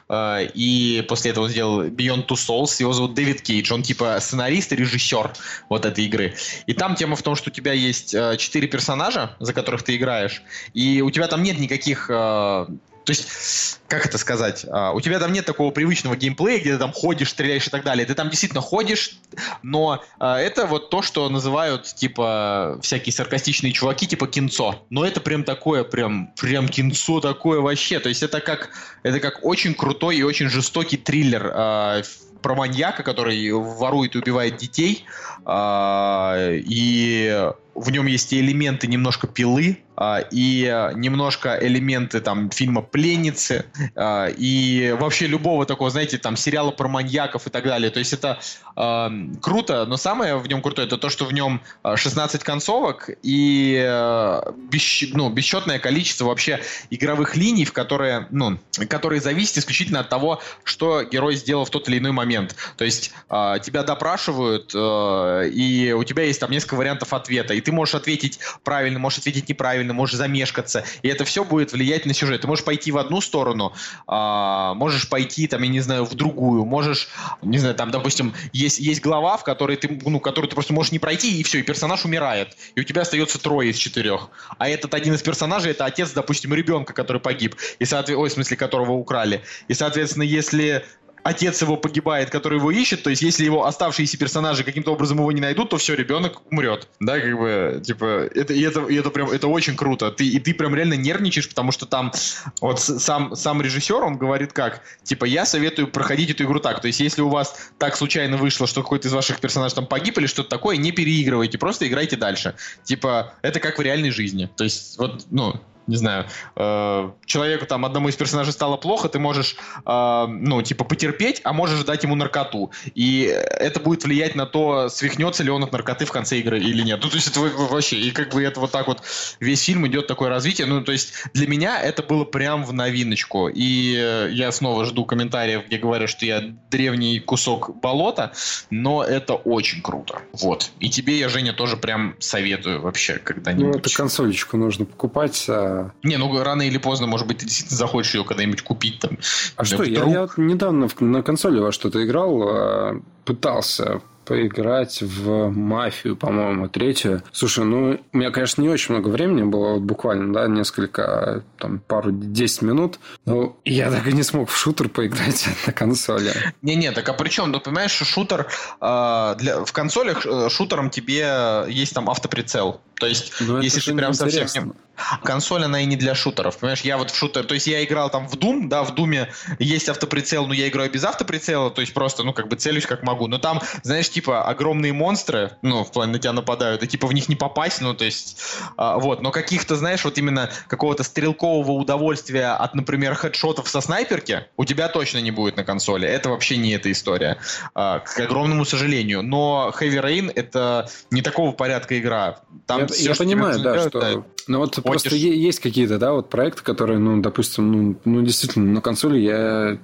Э, и после этого он сделал Beyond Two Souls. Его зовут Дэвид Кейдж. Он типа сценарист и режиссер вот этой игры. И там тема в том, что у тебя есть э, четыре персонажа, за которых ты играешь, и у тебя там нет никаких э, то есть, как это сказать, а, у тебя там нет такого привычного геймплея, где ты там ходишь, стреляешь и так далее. Ты там действительно ходишь, но а, это вот то, что называют, типа, всякие саркастичные чуваки, типа кинцо. Но это прям такое, прям, прям кинцо такое вообще. То есть это как, это как очень крутой и очень жестокий триллер а, про маньяка, который ворует и убивает детей. И в нем есть и элементы немножко пилы, а, и немножко элементы там фильма «Пленницы», а, и вообще любого такого, знаете, там сериала про маньяков и так далее. То есть это э, круто, но самое в нем крутое это то, что в нем 16 концовок и э, бесч, ну, бесчетное количество вообще игровых линий, в которые, ну, которые зависят исключительно от того, что герой сделал в тот или иной момент. То есть э, тебя допрашивают, и у тебя есть там несколько вариантов ответа, и ты можешь ответить правильно, можешь ответить неправильно, можешь замешкаться, и это все будет влиять на сюжет. Ты можешь пойти в одну сторону, а, можешь пойти, там, я не знаю, в другую, можешь, не знаю, там, допустим, есть, есть глава, в которой ты, ну, которую ты просто можешь не пройти, и все, и персонаж умирает, и у тебя остается трое из четырех. А этот один из персонажей, это отец, допустим, ребенка, который погиб, и, соответственно, ой, в смысле, которого украли. И, соответственно, если отец его погибает, который его ищет, то есть если его оставшиеся персонажи каким-то образом его не найдут, то все, ребенок умрет. Да, как бы, типа, это, и это, и это прям, это очень круто. Ты, и ты прям реально нервничаешь, потому что там вот сам, сам режиссер, он говорит как, типа, я советую проходить эту игру так. То есть если у вас так случайно вышло, что какой-то из ваших персонажей там погиб или что-то такое, не переигрывайте, просто играйте дальше. Типа, это как в реальной жизни. То есть, вот, ну, не знаю, э, человеку там одному из персонажей стало плохо, ты можешь, э, ну, типа, потерпеть, а можешь дать ему наркоту. И это будет влиять на то, свихнется ли он от наркоты в конце игры или нет. Ну, то есть это вообще, и как бы это вот так вот весь фильм идет такое развитие. Ну, то есть для меня это было прям в новиночку. И я снова жду комментариев, где говорят, что я древний кусок болота, но это очень круто. Вот. И тебе я, Женя, тоже прям советую вообще когда-нибудь. Ну, это консолечку нужно покупать, а не, ну рано или поздно, может быть, ты действительно захочешь ее когда-нибудь купить там. А что, я, я недавно на консоли во что-то играл, а, пытался поиграть в мафию, по-моему, третью. Слушай, ну, у меня, конечно, не очень много времени было, вот буквально, да, несколько, там, пару, 10 минут. Но я так и не смог в шутер поиграть на консоли. Не-не, так а при чем? Ну, понимаешь, шутер, э, для, в консолях э, шутером тебе есть там автоприцел. То есть, ну, если ты прям совсем не... Консоль, она и не для шутеров. Понимаешь, я вот в шутер... То есть я играл там в Doom, да, в Думе есть автоприцел, но я играю без автоприцела, то есть просто, ну, как бы целюсь как могу. Но там, знаешь, типа, огромные монстры, ну, в плане на тебя нападают, и типа в них не попасть, ну, то есть, а, вот. Но каких-то, знаешь, вот именно какого-то стрелкового удовольствия от, например, хедшотов со снайперки у тебя точно не будет на консоли. Это вообще не эта история. А, к огромному сожалению. Но Heavy Rain это не такого порядка игра. Там я, все, я понимаю, да, что... Да, ну вот ходишь... просто есть какие-то, да, вот проекты, которые, ну, допустим, ну, ну действительно, на консоли я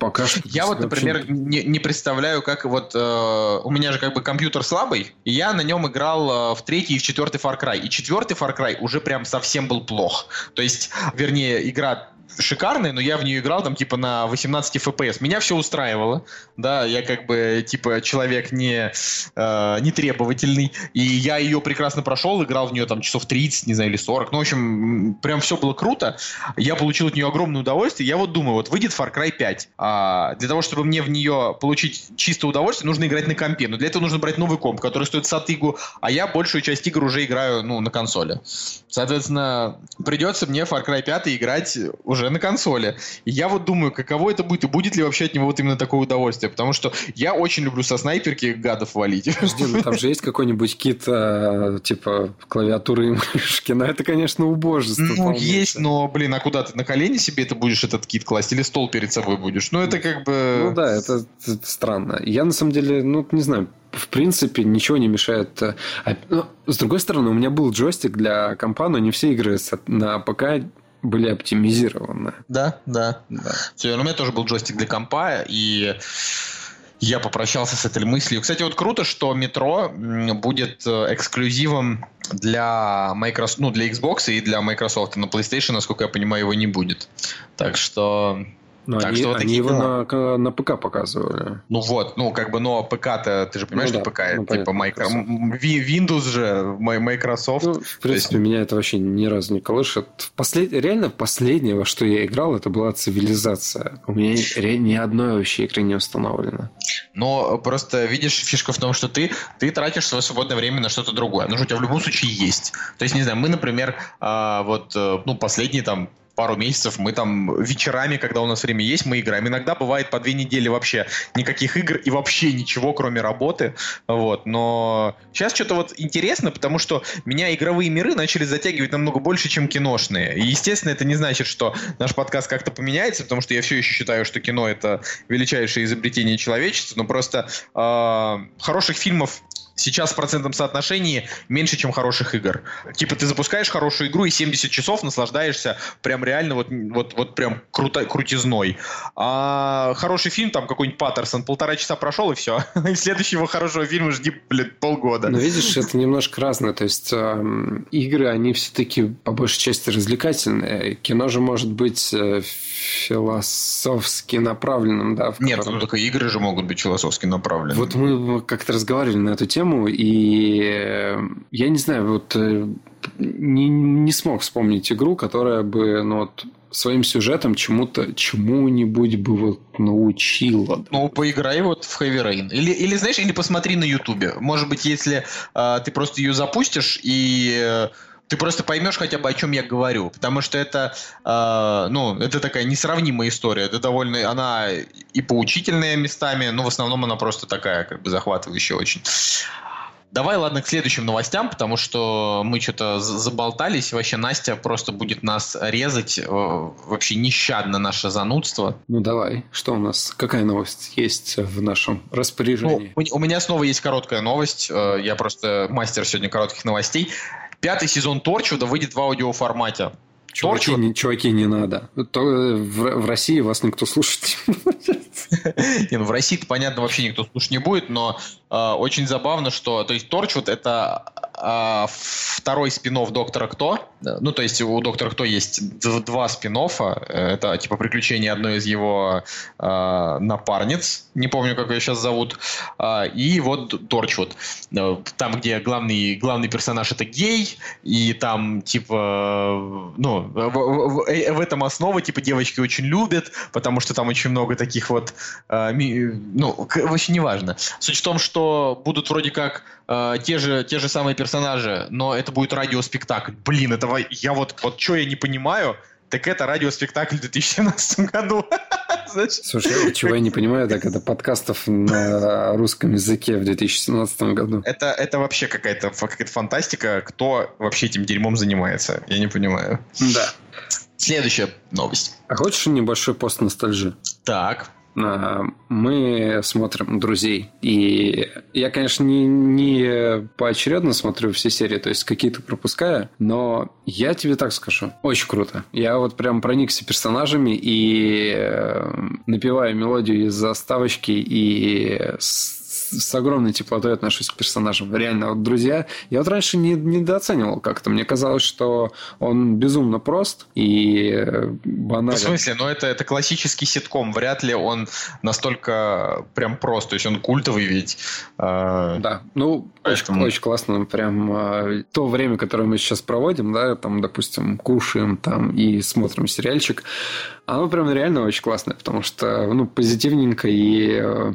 пока что... Я вот, например, не, не представляю, как вот... Э, у меня же как бы компьютер слабый, и я на нем играл э, в третий и в четвертый Far Cry. И четвертый Far Cry уже прям совсем был плох. То есть, вернее, игра шикарная, но я в нее играл там типа на 18 FPS. Меня все устраивало, да, я как бы типа человек не, э, не требовательный, и я ее прекрасно прошел, играл в нее там часов 30, не знаю, или 40, ну, в общем, прям все было круто, я получил от нее огромное удовольствие, я вот думаю, вот выйдет Far Cry 5, а, для того, чтобы мне в нее получить чистое удовольствие, нужно играть на компе, но для этого нужно брать новый комп, который стоит сатыгу, а я большую часть игр уже играю, ну, на консоли. Соответственно, придется мне Far Cry 5 играть уже на консоли. И я вот думаю, каково это будет, и будет ли вообще от него вот именно такое удовольствие. Потому что я очень люблю со снайперки гадов валить. Подожди, ну там же есть какой-нибудь кит, а, типа клавиатуры и мышки. Но это, конечно, убожество. Ну, есть, но, блин, а куда ты на колени себе это будешь этот кит класть? Или стол перед собой будешь? Ну, это как бы... Ну да, это, это странно. Я, на самом деле, ну, не знаю, в принципе, ничего не мешает. Э, а, но, с другой стороны, у меня был джойстик для компа, но не все игры на ПК были оптимизированы. Да, да. да. Все, у меня тоже был джойстик для компа, и я попрощался с этой мыслью. Кстати, вот круто, что метро будет э, эксклюзивом для Microsoft, ну, для Xbox и для Microsoft. На PlayStation, насколько я понимаю, его не будет. Так что но так они, что вот они его на, на ПК показывали. Ну вот, ну как бы, но ПК-то, ты же понимаешь, ну, что да, ПК, ну, типа микро... Windows же, Microsoft. Ну, в принципе, есть... меня это вообще ни разу не колышет. Послед... Реально, последнее, во что я играл, это была цивилизация. У меня ни одной вообще игры не установлено. Но просто, видишь, фишка в том, что ты, ты тратишь свое свободное время на что-то другое. Ну, что у тебя в любом случае есть. То есть, не знаю, мы, например, а, вот, э, ну, последние там пару месяцев мы там вечерами, когда у нас время есть, мы играем. Иногда бывает по две недели вообще никаких игр и вообще ничего, кроме работы. Вот. Но сейчас что-то вот интересно, потому что меня игровые миры начали затягивать намного больше, чем киношные. И, естественно, это не значит, что наш подкаст как-то поменяется, потому что я все еще считаю, что кино это величайшее изобретение человечества, но просто э, хороших фильмов сейчас в процентном соотношении меньше, чем хороших игр. Типа ты запускаешь хорошую игру и 70 часов наслаждаешься прям реально вот, вот, вот прям круто, крутизной. А хороший фильм, там какой-нибудь Паттерсон, полтора часа прошел и все. И следующего хорошего фильма жди, блин, полгода. Но видишь, это немножко разное. То есть э, игры, они все-таки по большей части развлекательные. Кино же может быть э, философски направленным, да? Нет, котором... ну только игры же могут быть философски направлены. Вот мы как-то разговаривали на эту тему, и э, я не знаю, вот э, не, не смог вспомнить игру, которая бы, ну вот, своим сюжетом чему-то, чему-нибудь бы вот научила. Ну, поиграй вот в Heavy Rain. Или, или знаешь, или посмотри на Ютубе. Может быть, если э, ты просто ее запустишь и э, ты просто поймешь хотя бы, о чем я говорю. Потому что это, э, ну, это такая несравнимая история. Это довольно, она и поучительная местами, но в основном она просто такая, как бы захватывающая очень. Давай, ладно, к следующим новостям, потому что мы что-то заболтались. Вообще Настя просто будет нас резать. Э, вообще нещадно наше занудство. Ну давай, что у нас? Какая новость есть в нашем распоряжении? Ну, у меня снова есть короткая новость. Э, я просто мастер сегодня коротких новостей. Пятый сезон Торчвуда выйдет в аудиоформате. Чуваки, Торчвуд... не, чуваки, не надо. То, в, в России вас никто слушать не будет. Не, ну в России понятно, вообще никто слушать не будет, но э, очень забавно, что... То есть Торчвуд это э, второй спин Доктора Кто. Ну, то есть у Доктора Кто есть два спин Это типа приключения одной из его э, напарниц. Не помню, как ее сейчас зовут. Э, и вот Торчвуд. Э, там, где главный, главный персонаж это гей, и там типа... Ну, в, в, в, в этом основа, типа, девочки очень любят, потому что там очень много таких вот... Э, ну, вообще неважно. Суть в том, что будут вроде как э, те, же, те же самые персонажи но это будет радиоспектакль. Блин, этого я вот, вот что я не понимаю, так это радиоспектакль в 2017 году. Значит, Слушай, чего я не понимаю, так это подкастов на русском языке в 2017 году. Это, это вообще какая-то какая фантастика. Кто вообще этим дерьмом занимается? Я не понимаю. Да. Следующая новость. А хочешь небольшой пост ностальжи? Так. А, мы смотрим «Друзей». И я, конечно, не, не поочередно смотрю все серии, то есть какие-то пропускаю, но я тебе так скажу, очень круто. Я вот прям проникся персонажами и э, напеваю мелодию из заставочки и с огромной теплотой отношусь к персонажам. Реально, вот друзья, я вот раньше не, недооценивал как-то. Мне казалось, что он безумно прост и э, банален. В смысле? Ну, это, это классический ситком. Вряд ли он настолько прям прост. То есть он культовый ведь. Э, да. Ну, Поэтому... очень, очень классно. Прям э, то время, которое мы сейчас проводим, да, там, допустим, кушаем там и смотрим сериальчик, оно прям реально очень классное, потому что, ну, позитивненько и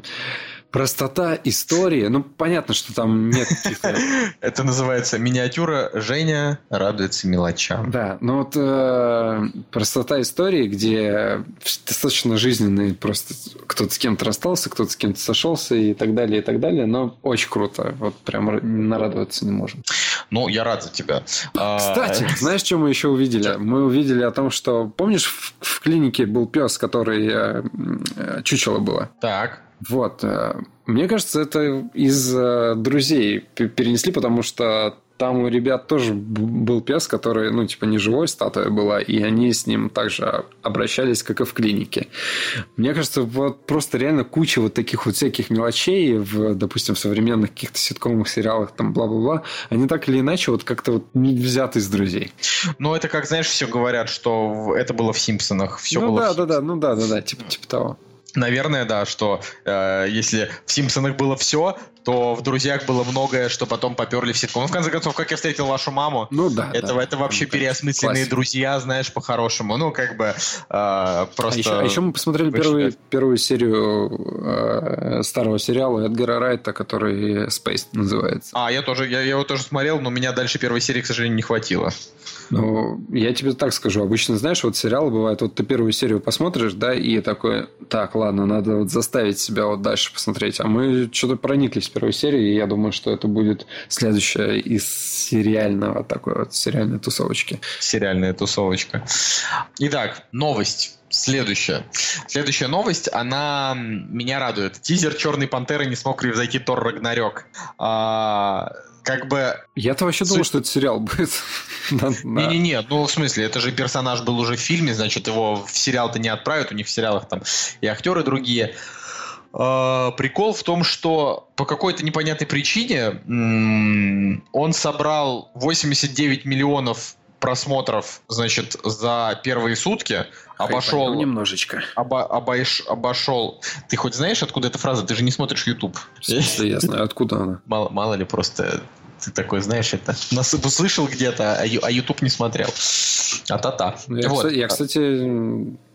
простота истории. Ну, понятно, что там нет каких-то... Это называется миниатюра «Женя радуется мелочам». Да, но вот э, простота истории, где достаточно жизненный, просто кто-то с кем-то расстался, кто-то с кем-то сошелся и так далее, и так далее, но очень круто. Вот прям нарадоваться не можем. Ну, я рад за тебя. А, Кстати, знаешь, что мы еще увидели? Мы увидели о том, что, помнишь, в, в клинике был пес, который э, э чучело было? Так. Вот. Э, мне кажется, это из э, друзей перенесли, потому что там у ребят тоже был пес, который, ну, типа, не живой статуя была, и они с ним также обращались, как и в клинике. Мне кажется, вот просто реально куча вот таких вот всяких мелочей, в, допустим, в современных каких-то ситкомных сериалах, там, бла-бла-бла, они так или иначе вот как-то вот не взяты из друзей. Ну, это как, знаешь, все говорят, что это было в «Симпсонах». Все ну, было да, да, да, ну да, да, да, типа, типа того. Наверное, да, что э, если в Симпсонах было все, то в друзьях было многое, что потом поперли в ситком. Ну, в конце концов, как я встретил вашу маму. Ну да. Это, да. это вообще ну, переосмысленные классика. друзья, знаешь, по-хорошему. Ну, как бы э, просто. А еще, а еще мы посмотрели первую, первую серию э, старого сериала Эдгара Райта, который Space называется. А, я тоже, я, я его тоже смотрел, но меня дальше первой серии, к сожалению, не хватило. Ну, я тебе так скажу. Обычно, знаешь, вот сериалы бывают, вот ты первую серию посмотришь, да, и такой, так, ладно, надо вот заставить себя вот дальше посмотреть. А мы что-то прониклись первой серии, и я думаю, что это будет следующая из сериального такой вот сериальной тусовочки. Сериальная тусовочка. Итак, новость. Следующая. Следующая новость, она меня радует. Тизер Черной Пантеры не смог превзойти Тор Рагнарёк. А, как бы... Я-то вообще думал, что это сериал будет. Не-не-не, ну в смысле, это же персонаж был уже в фильме, значит, его в сериал-то не отправят, у них в сериалах там и актеры другие. Uh, прикол в том, что по какой-то непонятной причине он собрал 89 миллионов просмотров, значит, за первые сутки, обошел... немножечко. Обо, обош, обошел... Ты хоть знаешь, откуда эта фраза? Ты же не смотришь YouTube. Я знаю, откуда она. Мало, мало ли, просто ты такой, знаешь, это нас услышал где-то, а YouTube не смотрел. А-та-та. Я, вот. я, кстати,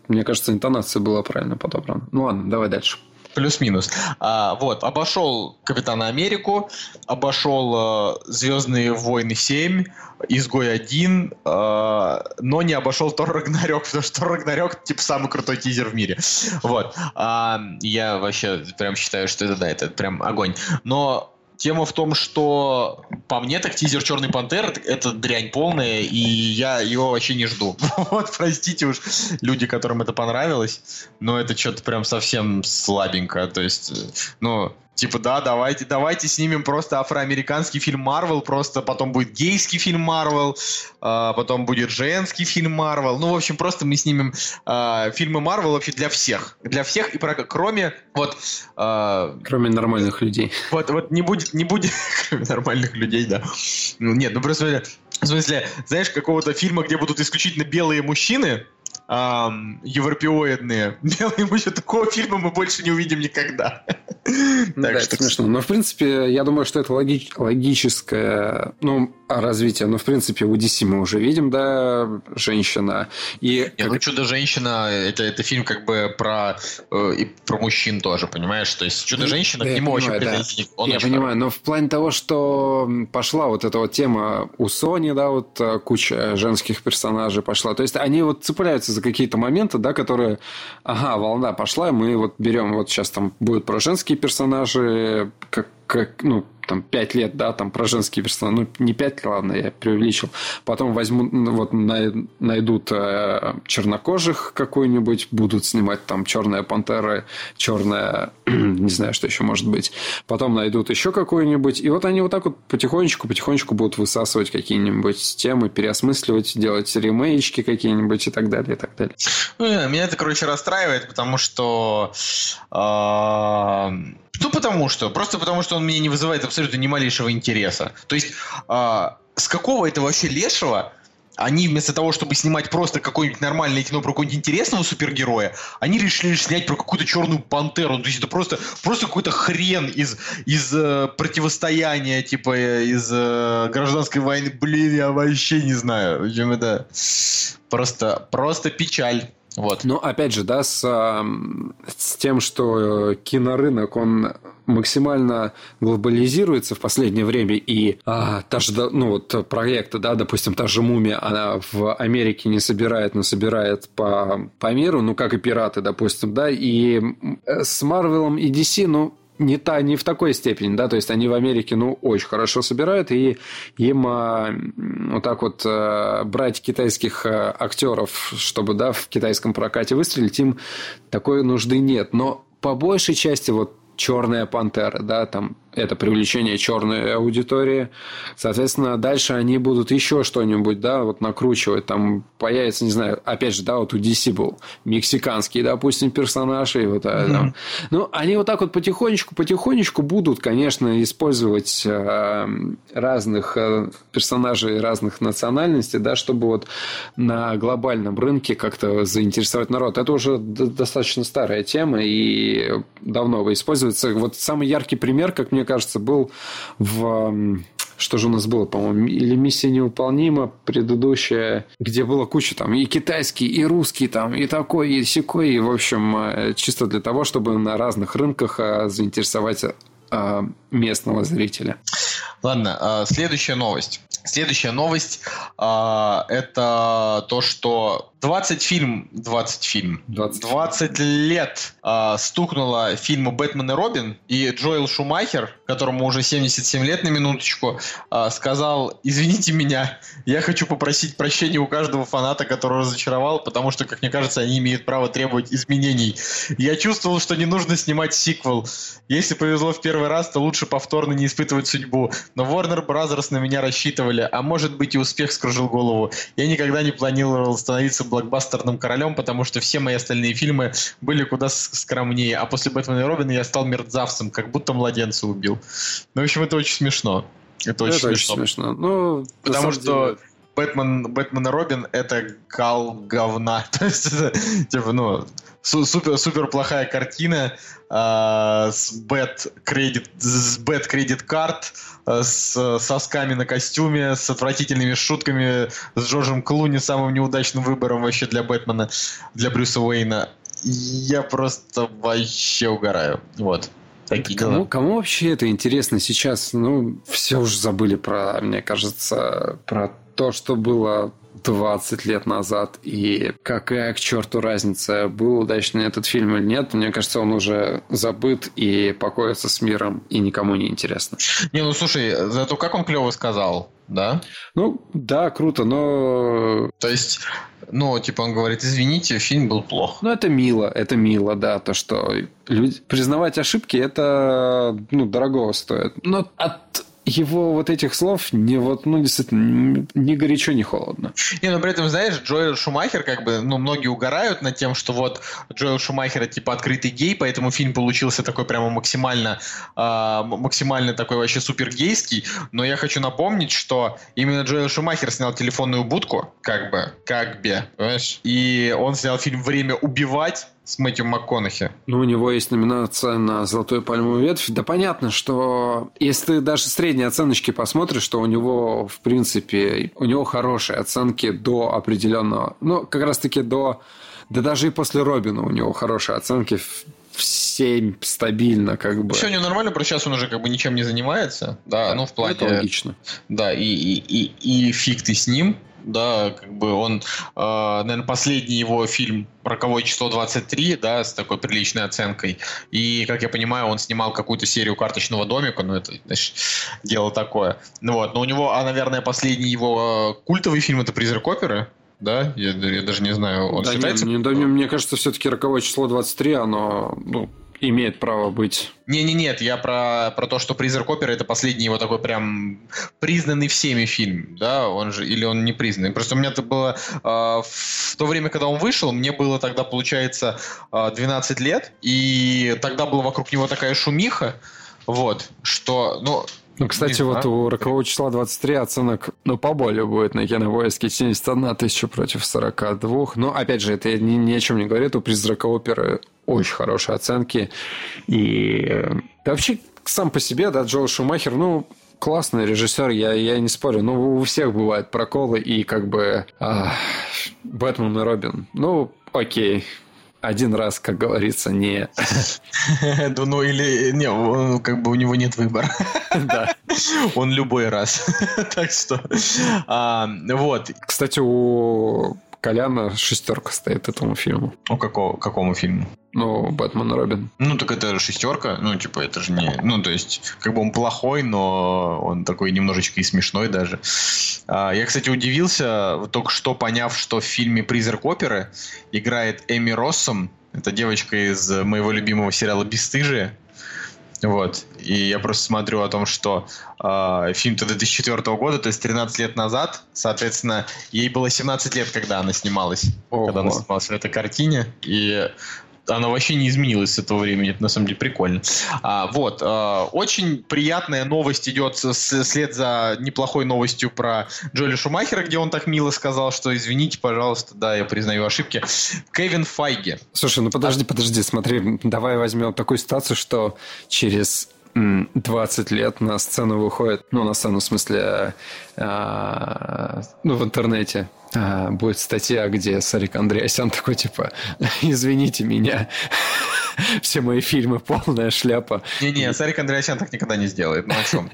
мне кажется, интонация была правильно подобрана. Ну ладно, давай дальше. Плюс-минус. А, вот, обошел Капитана Америку, обошел э, Звездные войны 7, Изгой 1, э, но не обошел Тор Рагнарёк, потому что Тор Рагнарёк типа самый крутой тизер в мире. Вот. А, я вообще прям считаю, что это да, это прям огонь. Но Тема в том, что по мне так тизер Черный Пантер это дрянь полная, и я его вообще не жду. вот, простите уж люди, которым это понравилось, но это что-то прям совсем слабенько. То есть, ну, Типа, да, давайте, давайте снимем просто афроамериканский фильм Марвел, просто потом будет гейский фильм Марвел, э, потом будет женский фильм Марвел. Ну, в общем, просто мы снимем э, фильмы Марвел вообще для всех. Для всех, и про, кроме вот... Э, кроме нормальных людей. Вот, вот не будет, не будет, кроме нормальных людей, да. Ну, нет, ну просто, в смысле, знаешь, какого-то фильма, где будут исключительно белые мужчины, эм, европеоидные. Белые мужчины, такого фильма мы больше не увидим никогда. Да, это смешно. Но, в принципе, я думаю, что это логическое ну, развитие. Но, в принципе, у DC мы уже видим, да, женщина. И Нет, ну, «Чудо-женщина» это, это фильм как бы про, э, и про мужчин тоже, понимаешь? То есть «Чудо-женщина» к нему очень претензий. Я понимаю, но в плане того, что пошла вот эта вот тема у Сони, да, вот э, куча женских персонажей пошла. То есть они вот цепляются за какие-то моменты, да, которые, ага, волна пошла, мы вот берем, вот сейчас там будет про женские персонажи, как, как ну, там, 5 лет, да, там, про женские персонажи, ну, не 5, ладно, я преувеличил. Потом возьму, ну, вот, найдут э, чернокожих какой-нибудь, будут снимать там «Черная пантера», «Черная», не знаю, что еще может быть. Потом найдут еще какой-нибудь, и вот они вот так вот потихонечку, потихонечку будут высасывать какие-нибудь темы, переосмысливать, делать ремейчки какие-нибудь и так далее, и так далее. Ну, меня это, короче, расстраивает, потому что э, ну, потому что. Просто потому что он меня не вызывает абсолютно ни малейшего интереса. То есть, а, с какого это вообще лешего они вместо того, чтобы снимать просто какое-нибудь нормальное кино про какого-нибудь интересного супергероя, они решили снять про какую-то черную пантеру. То есть это просто, просто какой-то хрен из, из э, противостояния, типа э, из э, гражданской войны. Блин, я вообще не знаю. В общем, это просто, просто печаль. Вот. Но опять же, да, с, с тем, что кинорынок, он максимально глобализируется в последнее время, и а, та же, ну вот проекты, да, допустим, та же «Мумия», она в Америке не собирает, но собирает по, по миру, ну, как и «Пираты», допустим, да, и с Марвелом и DC, ну, не, та, не в такой степени, да, то есть они в Америке, ну, очень хорошо собирают, и им а, вот так вот а, брать китайских а, актеров, чтобы, да, в китайском прокате выстрелить, им такой нужды нет. Но по большей части вот Черная пантера, да, там это привлечение черной аудитории. Соответственно, дальше они будут еще что-нибудь, да, вот накручивать. Там появится, не знаю, опять же, да, вот у DC был мексиканский, допустим, персонаж. И вот, mm-hmm. там. Ну, они вот так вот потихонечку, потихонечку будут, конечно, использовать э, разных э, персонажей разных национальностей, да, чтобы вот на глобальном рынке как-то заинтересовать народ. Это уже достаточно старая тема и давно используется. Вот самый яркий пример, как мне мне кажется, был в что же у нас было, по-моему, или «Миссия невыполнима» предыдущая, где было куча там и китайский, и русский там, и такой, и секой, и, в общем, э, чисто для того, чтобы на разных рынках э, заинтересовать э, местного зрителя. Ладно, следующая новость. Следующая новость это то, что 20 фильм, 20 фильм, 20, 20 лет э, стукнуло фильму «Бэтмен и Робин», и Джоэл Шумахер, которому уже 77 лет на минуточку, э, сказал, извините меня, я хочу попросить прощения у каждого фаната, который разочаровал, потому что, как мне кажется, они имеют право требовать изменений. Я чувствовал, что не нужно снимать сиквел. Если повезло в первый раз, то лучше повторно не испытывать судьбу. Но Warner Brothers на меня рассчитывали, а может быть и успех скружил голову. Я никогда не планировал становиться блокбастерным королем, потому что все мои остальные фильмы были куда скромнее. А после Бэтмена и Робина я стал мерзавцем, как будто младенца убил. Ну, в общем, это очень смешно. Это очень это смешно. Очень смешно. Ну, потому что деле... Бэтмен, Бэтмен и Робин это кал говна. То есть это, типа, ну, супер, супер плохая картина э, с bat credit с bat credit card с сосками на костюме с отвратительными шутками с Джорджем Клуни самым неудачным выбором вообще для Бэтмена для Брюса Уэйна я просто вообще угораю вот Такие кому, дела. кому вообще это интересно сейчас? Ну, все уже забыли про, мне кажется, про то, что было 20 лет назад, и какая к черту разница, был удачный этот фильм или нет, мне кажется, он уже забыт и покоится с миром, и никому не интересно. Не, ну слушай, зато как он клево сказал, да? Ну, да, круто, но... То есть, ну, типа он говорит, извините, фильм был плох. Ну, это мило, это мило, да, то, что люди... признавать ошибки, это, ну, дорого стоит. Но от его вот этих слов не вот, ну, действительно, ни горячо, ни холодно. Не, но при этом, знаешь, Джоэл Шумахер, как бы, ну, многие угорают над тем, что вот Джоэл Шумахер, типа, открытый гей, поэтому фильм получился такой прямо максимально, э, максимально такой вообще супер гейский, но я хочу напомнить, что именно Джоэл Шумахер снял «Телефонную будку», как бы, как бы, понимаешь? И он снял фильм «Время убивать», с Мэтью МакКонахи. Ну, у него есть номинация на «Золотую пальмовую ветвь». Да понятно, что если ты даже средние оценочки посмотришь, что у него, в принципе, у него хорошие оценки до определенного... Ну, как раз-таки до... Да даже и после Робина у него хорошие оценки в 7 стабильно, как бы. Все него нормально, просто сейчас он уже как бы ничем не занимается. Да, ну в плане... Это логично. Да, и, и, и, и фиг ты с ним да, как бы он, э, наверное, последний его фильм «Роковое число 23», да, с такой приличной оценкой, и, как я понимаю, он снимал какую-то серию «Карточного домика», ну, это, знаешь, дело такое. Ну, вот, но у него, а, наверное, последний его э, культовый фильм – это «Призрак оперы», да? Я, я даже не знаю, он да считается... Не, да, мне кажется, все-таки роковое число 23, оно ну, имеет право быть. Не-не, нет, я про, про то, что «Призрак оперы» — это последний его такой прям признанный всеми фильм, да, он же, или он не признанный. Просто у меня это было э, в то время, когда он вышел, мне было тогда, получается, э, 12 лет, и тогда была вокруг него такая шумиха, вот, что, ну, ну, кстати, вот у рокового числа 23 оценок, ну, поболее будет на кинопоиске 71 тысяча против 42. Но, опять же, это ни, ни о чем не говорит. У призрака оперы очень хорошие оценки. И да, э, вообще, сам по себе, да, Джоэл Шумахер, ну, классный режиссер, я, я не спорю. Ну, у всех бывают проколы и как бы а, Бэтмен и Робин. Ну, окей один раз, как говорится, не... Ну или... Не, как бы у него нет выбора. Да. Он любой раз. Так что... А, вот. Кстати, у Коляна шестерка стоит этому фильму. У какого, какому фильму? Ну, Бэтмен и Робин. Ну, так это шестерка. Ну, типа, это же не... Ну, то есть, как бы он плохой, но он такой немножечко и смешной даже. А, я, кстати, удивился, только что поняв, что в фильме «Призрак оперы» играет Эми Россом. Это девочка из моего любимого сериала «Бесстыжие». Вот. И я просто смотрю о том, что э, фильм-то 2004 года, то есть 13 лет назад, соответственно, ей было 17 лет, когда она снималась. Ого. Когда она снималась в этой картине. И она вообще не изменилась с этого времени. Это на самом деле прикольно. А, вот. А, очень приятная новость идет вслед за неплохой новостью про Джоли Шумахера, где он так мило сказал, что извините, пожалуйста, да, я признаю ошибки. Кевин Файги. Слушай, ну подожди, подожди, смотри, давай возьмем такую ситуацию, что через 20 лет на сцену выходит, ну, на сцену, в смысле, а, ну, в интернете а, будет статья, где Сарик Андреасян такой, типа, извините меня, все мои фильмы полная шляпа. Не-не, Сарик Андреасян так никогда не сделает. Ну о чем?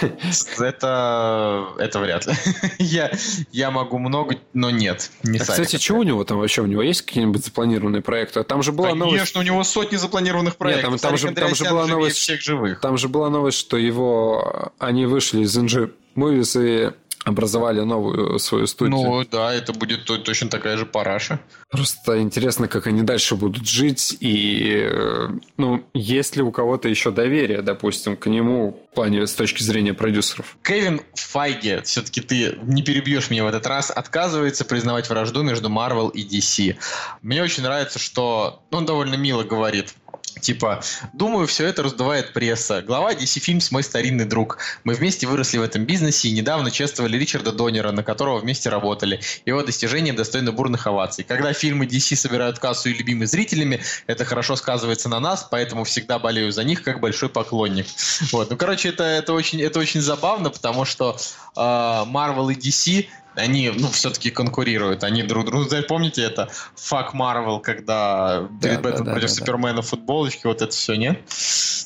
Это, это вряд ли. Я, я могу много, но нет. Не а, кстати, что у него там вообще? У него есть какие-нибудь запланированные проекты? Там же была Конечно, новость... Конечно, у него сотни запланированных проектов. Нет, там, там, же, там же была новость... всех живых. Там же была новость, что его... Они вышли из NG Movies и образовали новую свою студию. Ну да, это будет точно такая же параша. Просто интересно, как они дальше будут жить, и э, ну, есть ли у кого-то еще доверие, допустим, к нему в плане с точки зрения продюсеров. Кевин Файге, все-таки ты не перебьешь меня в этот раз, отказывается признавать вражду между Marvel и DC. Мне очень нравится, что ну, он довольно мило говорит, Типа, думаю, все это раздувает пресса. Глава DC Films мой старинный друг. Мы вместе выросли в этом бизнесе и недавно чествовали Ричарда Доннера, на которого вместе работали. Его достижения достойны бурных оваций. Когда фильмы DC собирают кассу и любимы зрителями, это хорошо сказывается на нас, поэтому всегда болею за них как большой поклонник. Вот. Ну, короче, это, это, очень, это очень забавно, потому что э, Marvel и DC они, ну, все-таки конкурируют. Они друг другу... Помните это? Fuck Marvel, когда да, перед Бэтмен да, против да, Супермена да. футболочки, вот это все, нет?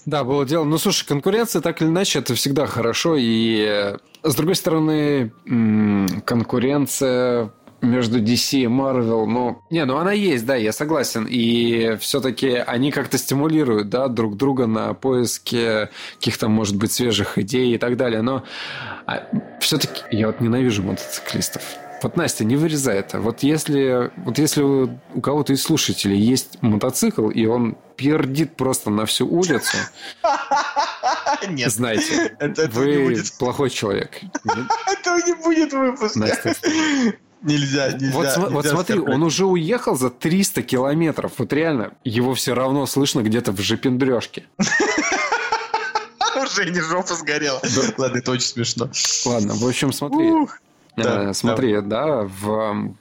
Да, было дело. Ну, слушай, конкуренция, так или иначе, это всегда хорошо. И, э, с другой стороны, конкуренция между DC и Marvel, ну, не, ну она есть, да, я согласен. И все-таки они как-то стимулируют, да, друг друга на поиске каких-то, может быть, свежих идей и так далее. Но а, все-таки я вот ненавижу мотоциклистов. Вот, Настя, не вырезай это. Вот если, вот если у кого-то из слушателей есть мотоцикл, и он пердит просто на всю улицу, Нет. Знаете, это, вы не будет. плохой человек. Этого не будет выпуска. Настя, Нельзя, нельзя. Вот, нельзя вот смотри, он уже уехал за 300 километров. Вот реально, его все равно слышно где-то в жопендрежке. Уже не жопа сгорела. Ладно, это очень смешно. Ладно, в общем, смотри. Э, смотри, да, в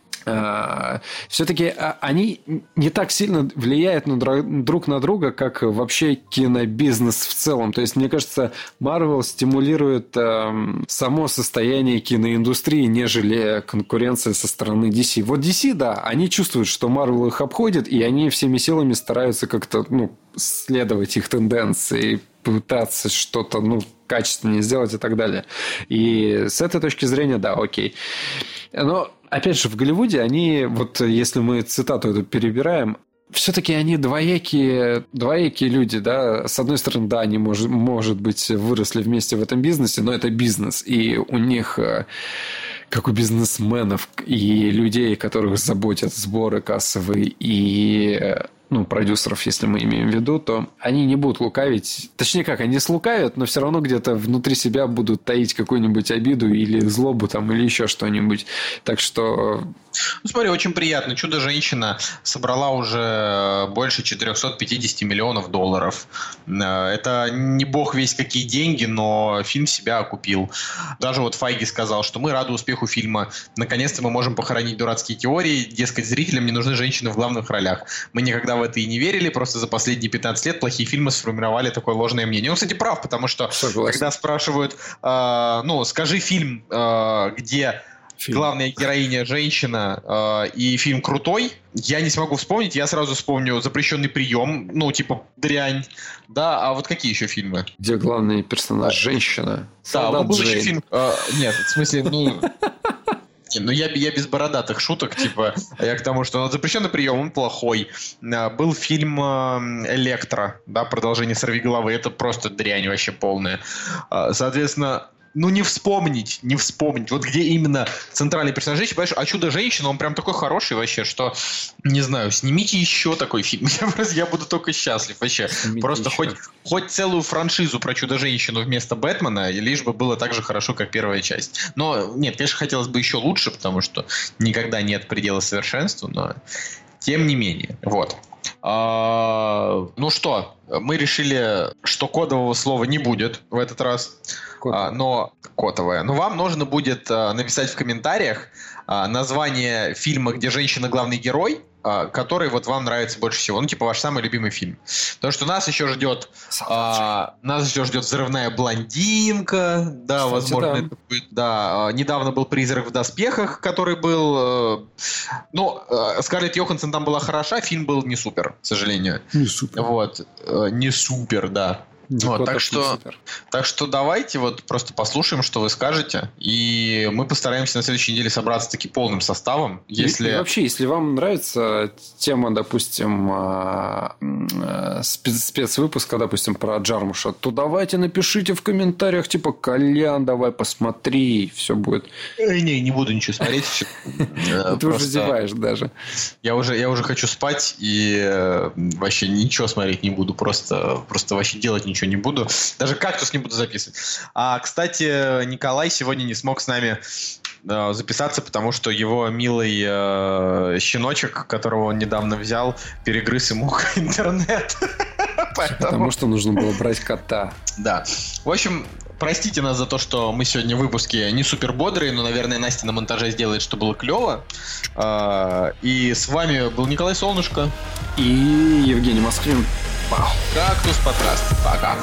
все-таки а, они не так сильно влияют на друг на друга, как вообще кинобизнес в целом. То есть, мне кажется, Marvel стимулирует эм, само состояние киноиндустрии, нежели конкуренция со стороны DC. Вот DC, да, они чувствуют, что Marvel их обходит, и они всеми силами стараются как-то ну, следовать их тенденции, пытаться что-то ну, качественнее сделать и так далее. И с этой точки зрения, да, окей. Но опять же, в Голливуде они, вот если мы цитату эту перебираем, все-таки они двоякие, двоякие люди, да. С одной стороны, да, они, может, может быть, выросли вместе в этом бизнесе, но это бизнес, и у них э, как у бизнесменов и людей, которых заботят сборы кассовые и э, ну, продюсеров, если мы имеем в виду, то они не будут лукавить. Точнее как, они слукавят, но все равно где-то внутри себя будут таить какую-нибудь обиду или злобу там, или еще что-нибудь. Так что ну, смотри, очень приятно. Чудо-женщина собрала уже больше 450 миллионов долларов. Э, это не бог весь какие деньги, но фильм себя окупил. Даже вот Файги сказал, что мы рады успеху фильма. Наконец-то мы можем похоронить дурацкие теории. Дескать, зрителям не нужны женщины в главных ролях. Мы никогда в это и не верили, просто за последние 15 лет плохие фильмы сформировали такое ложное мнение. Он, кстати, прав, потому что Согласен. когда спрашивают, э, ну, скажи фильм, э, где фильм. главная героиня женщина э, и фильм крутой, я не смогу вспомнить, я сразу вспомню «Запрещенный прием», ну, типа «Дрянь», да, а вот какие еще фильмы? Где главный персонаж женщина? Да, ну, был еще фильм... Э, нет, в смысле, ну... Ну, я, я без бородатых шуток, типа, я к тому, что ну, запрещенный прием, он плохой. А, был фильм э, Электро, да, продолжение сорви головы, это просто дрянь вообще полная. А, соответственно, ну не вспомнить, не вспомнить. Вот где именно центральный персонаж женщины, понимаешь, а чудо-женщина, он прям такой хороший вообще, что, не знаю, снимите еще такой фильм. Я, просто, я буду только счастлив вообще. Снимите просто хоть, хоть целую франшизу про чудо-женщину вместо Бэтмена, лишь бы было так же хорошо, как первая часть. Но, нет, конечно, хотелось бы еще лучше, потому что никогда нет предела совершенству, но тем не менее. Вот. А, ну что, мы решили, что кодового слова не будет в этот раз. А, но котовое. Но вам нужно будет а, написать в комментариях а, название фильма, где женщина главный герой, который вот вам нравится больше всего. Ну, типа ваш самый любимый фильм. Потому что нас еще ждет, а, нас еще ждет взрывная блондинка. Да, Кстати, возможно, да. это будет. Да, а, недавно был призрак в доспехах, который был. Э, ну, э, Скарлетт Йоханссон там была хороша, фильм был не супер, к сожалению. Не супер. Вот, э, не супер, да. Вот, так, что, так что давайте вот просто послушаем, что вы скажете, и мы постараемся на следующей неделе собраться таки полным составом. Если... И, и вообще, если вам нравится тема, допустим, а, а, спец спецвыпуска, допустим, про Джармуша, то давайте напишите в комментариях, типа, Колян, давай посмотри, все будет. Не, не буду ничего смотреть. Ты уже зеваешь даже. Я уже, я уже хочу спать и э, вообще ничего смотреть не буду, просто, просто вообще делать ничего ничего не буду. Даже кактус не буду записывать. А, кстати, Николай сегодня не смог с нами э, записаться, потому что его милый э, щеночек, которого он недавно взял, перегрыз ему интернет. Поэтому... Потому что нужно было брать кота. Да. В общем, простите нас за то, что мы сегодня в выпуске не супер бодрые, но, наверное, Настя на монтаже сделает, что было клево. А, и с вами был Николай Солнышко. И Евгений Москвин. Кактус подкаст. Пока.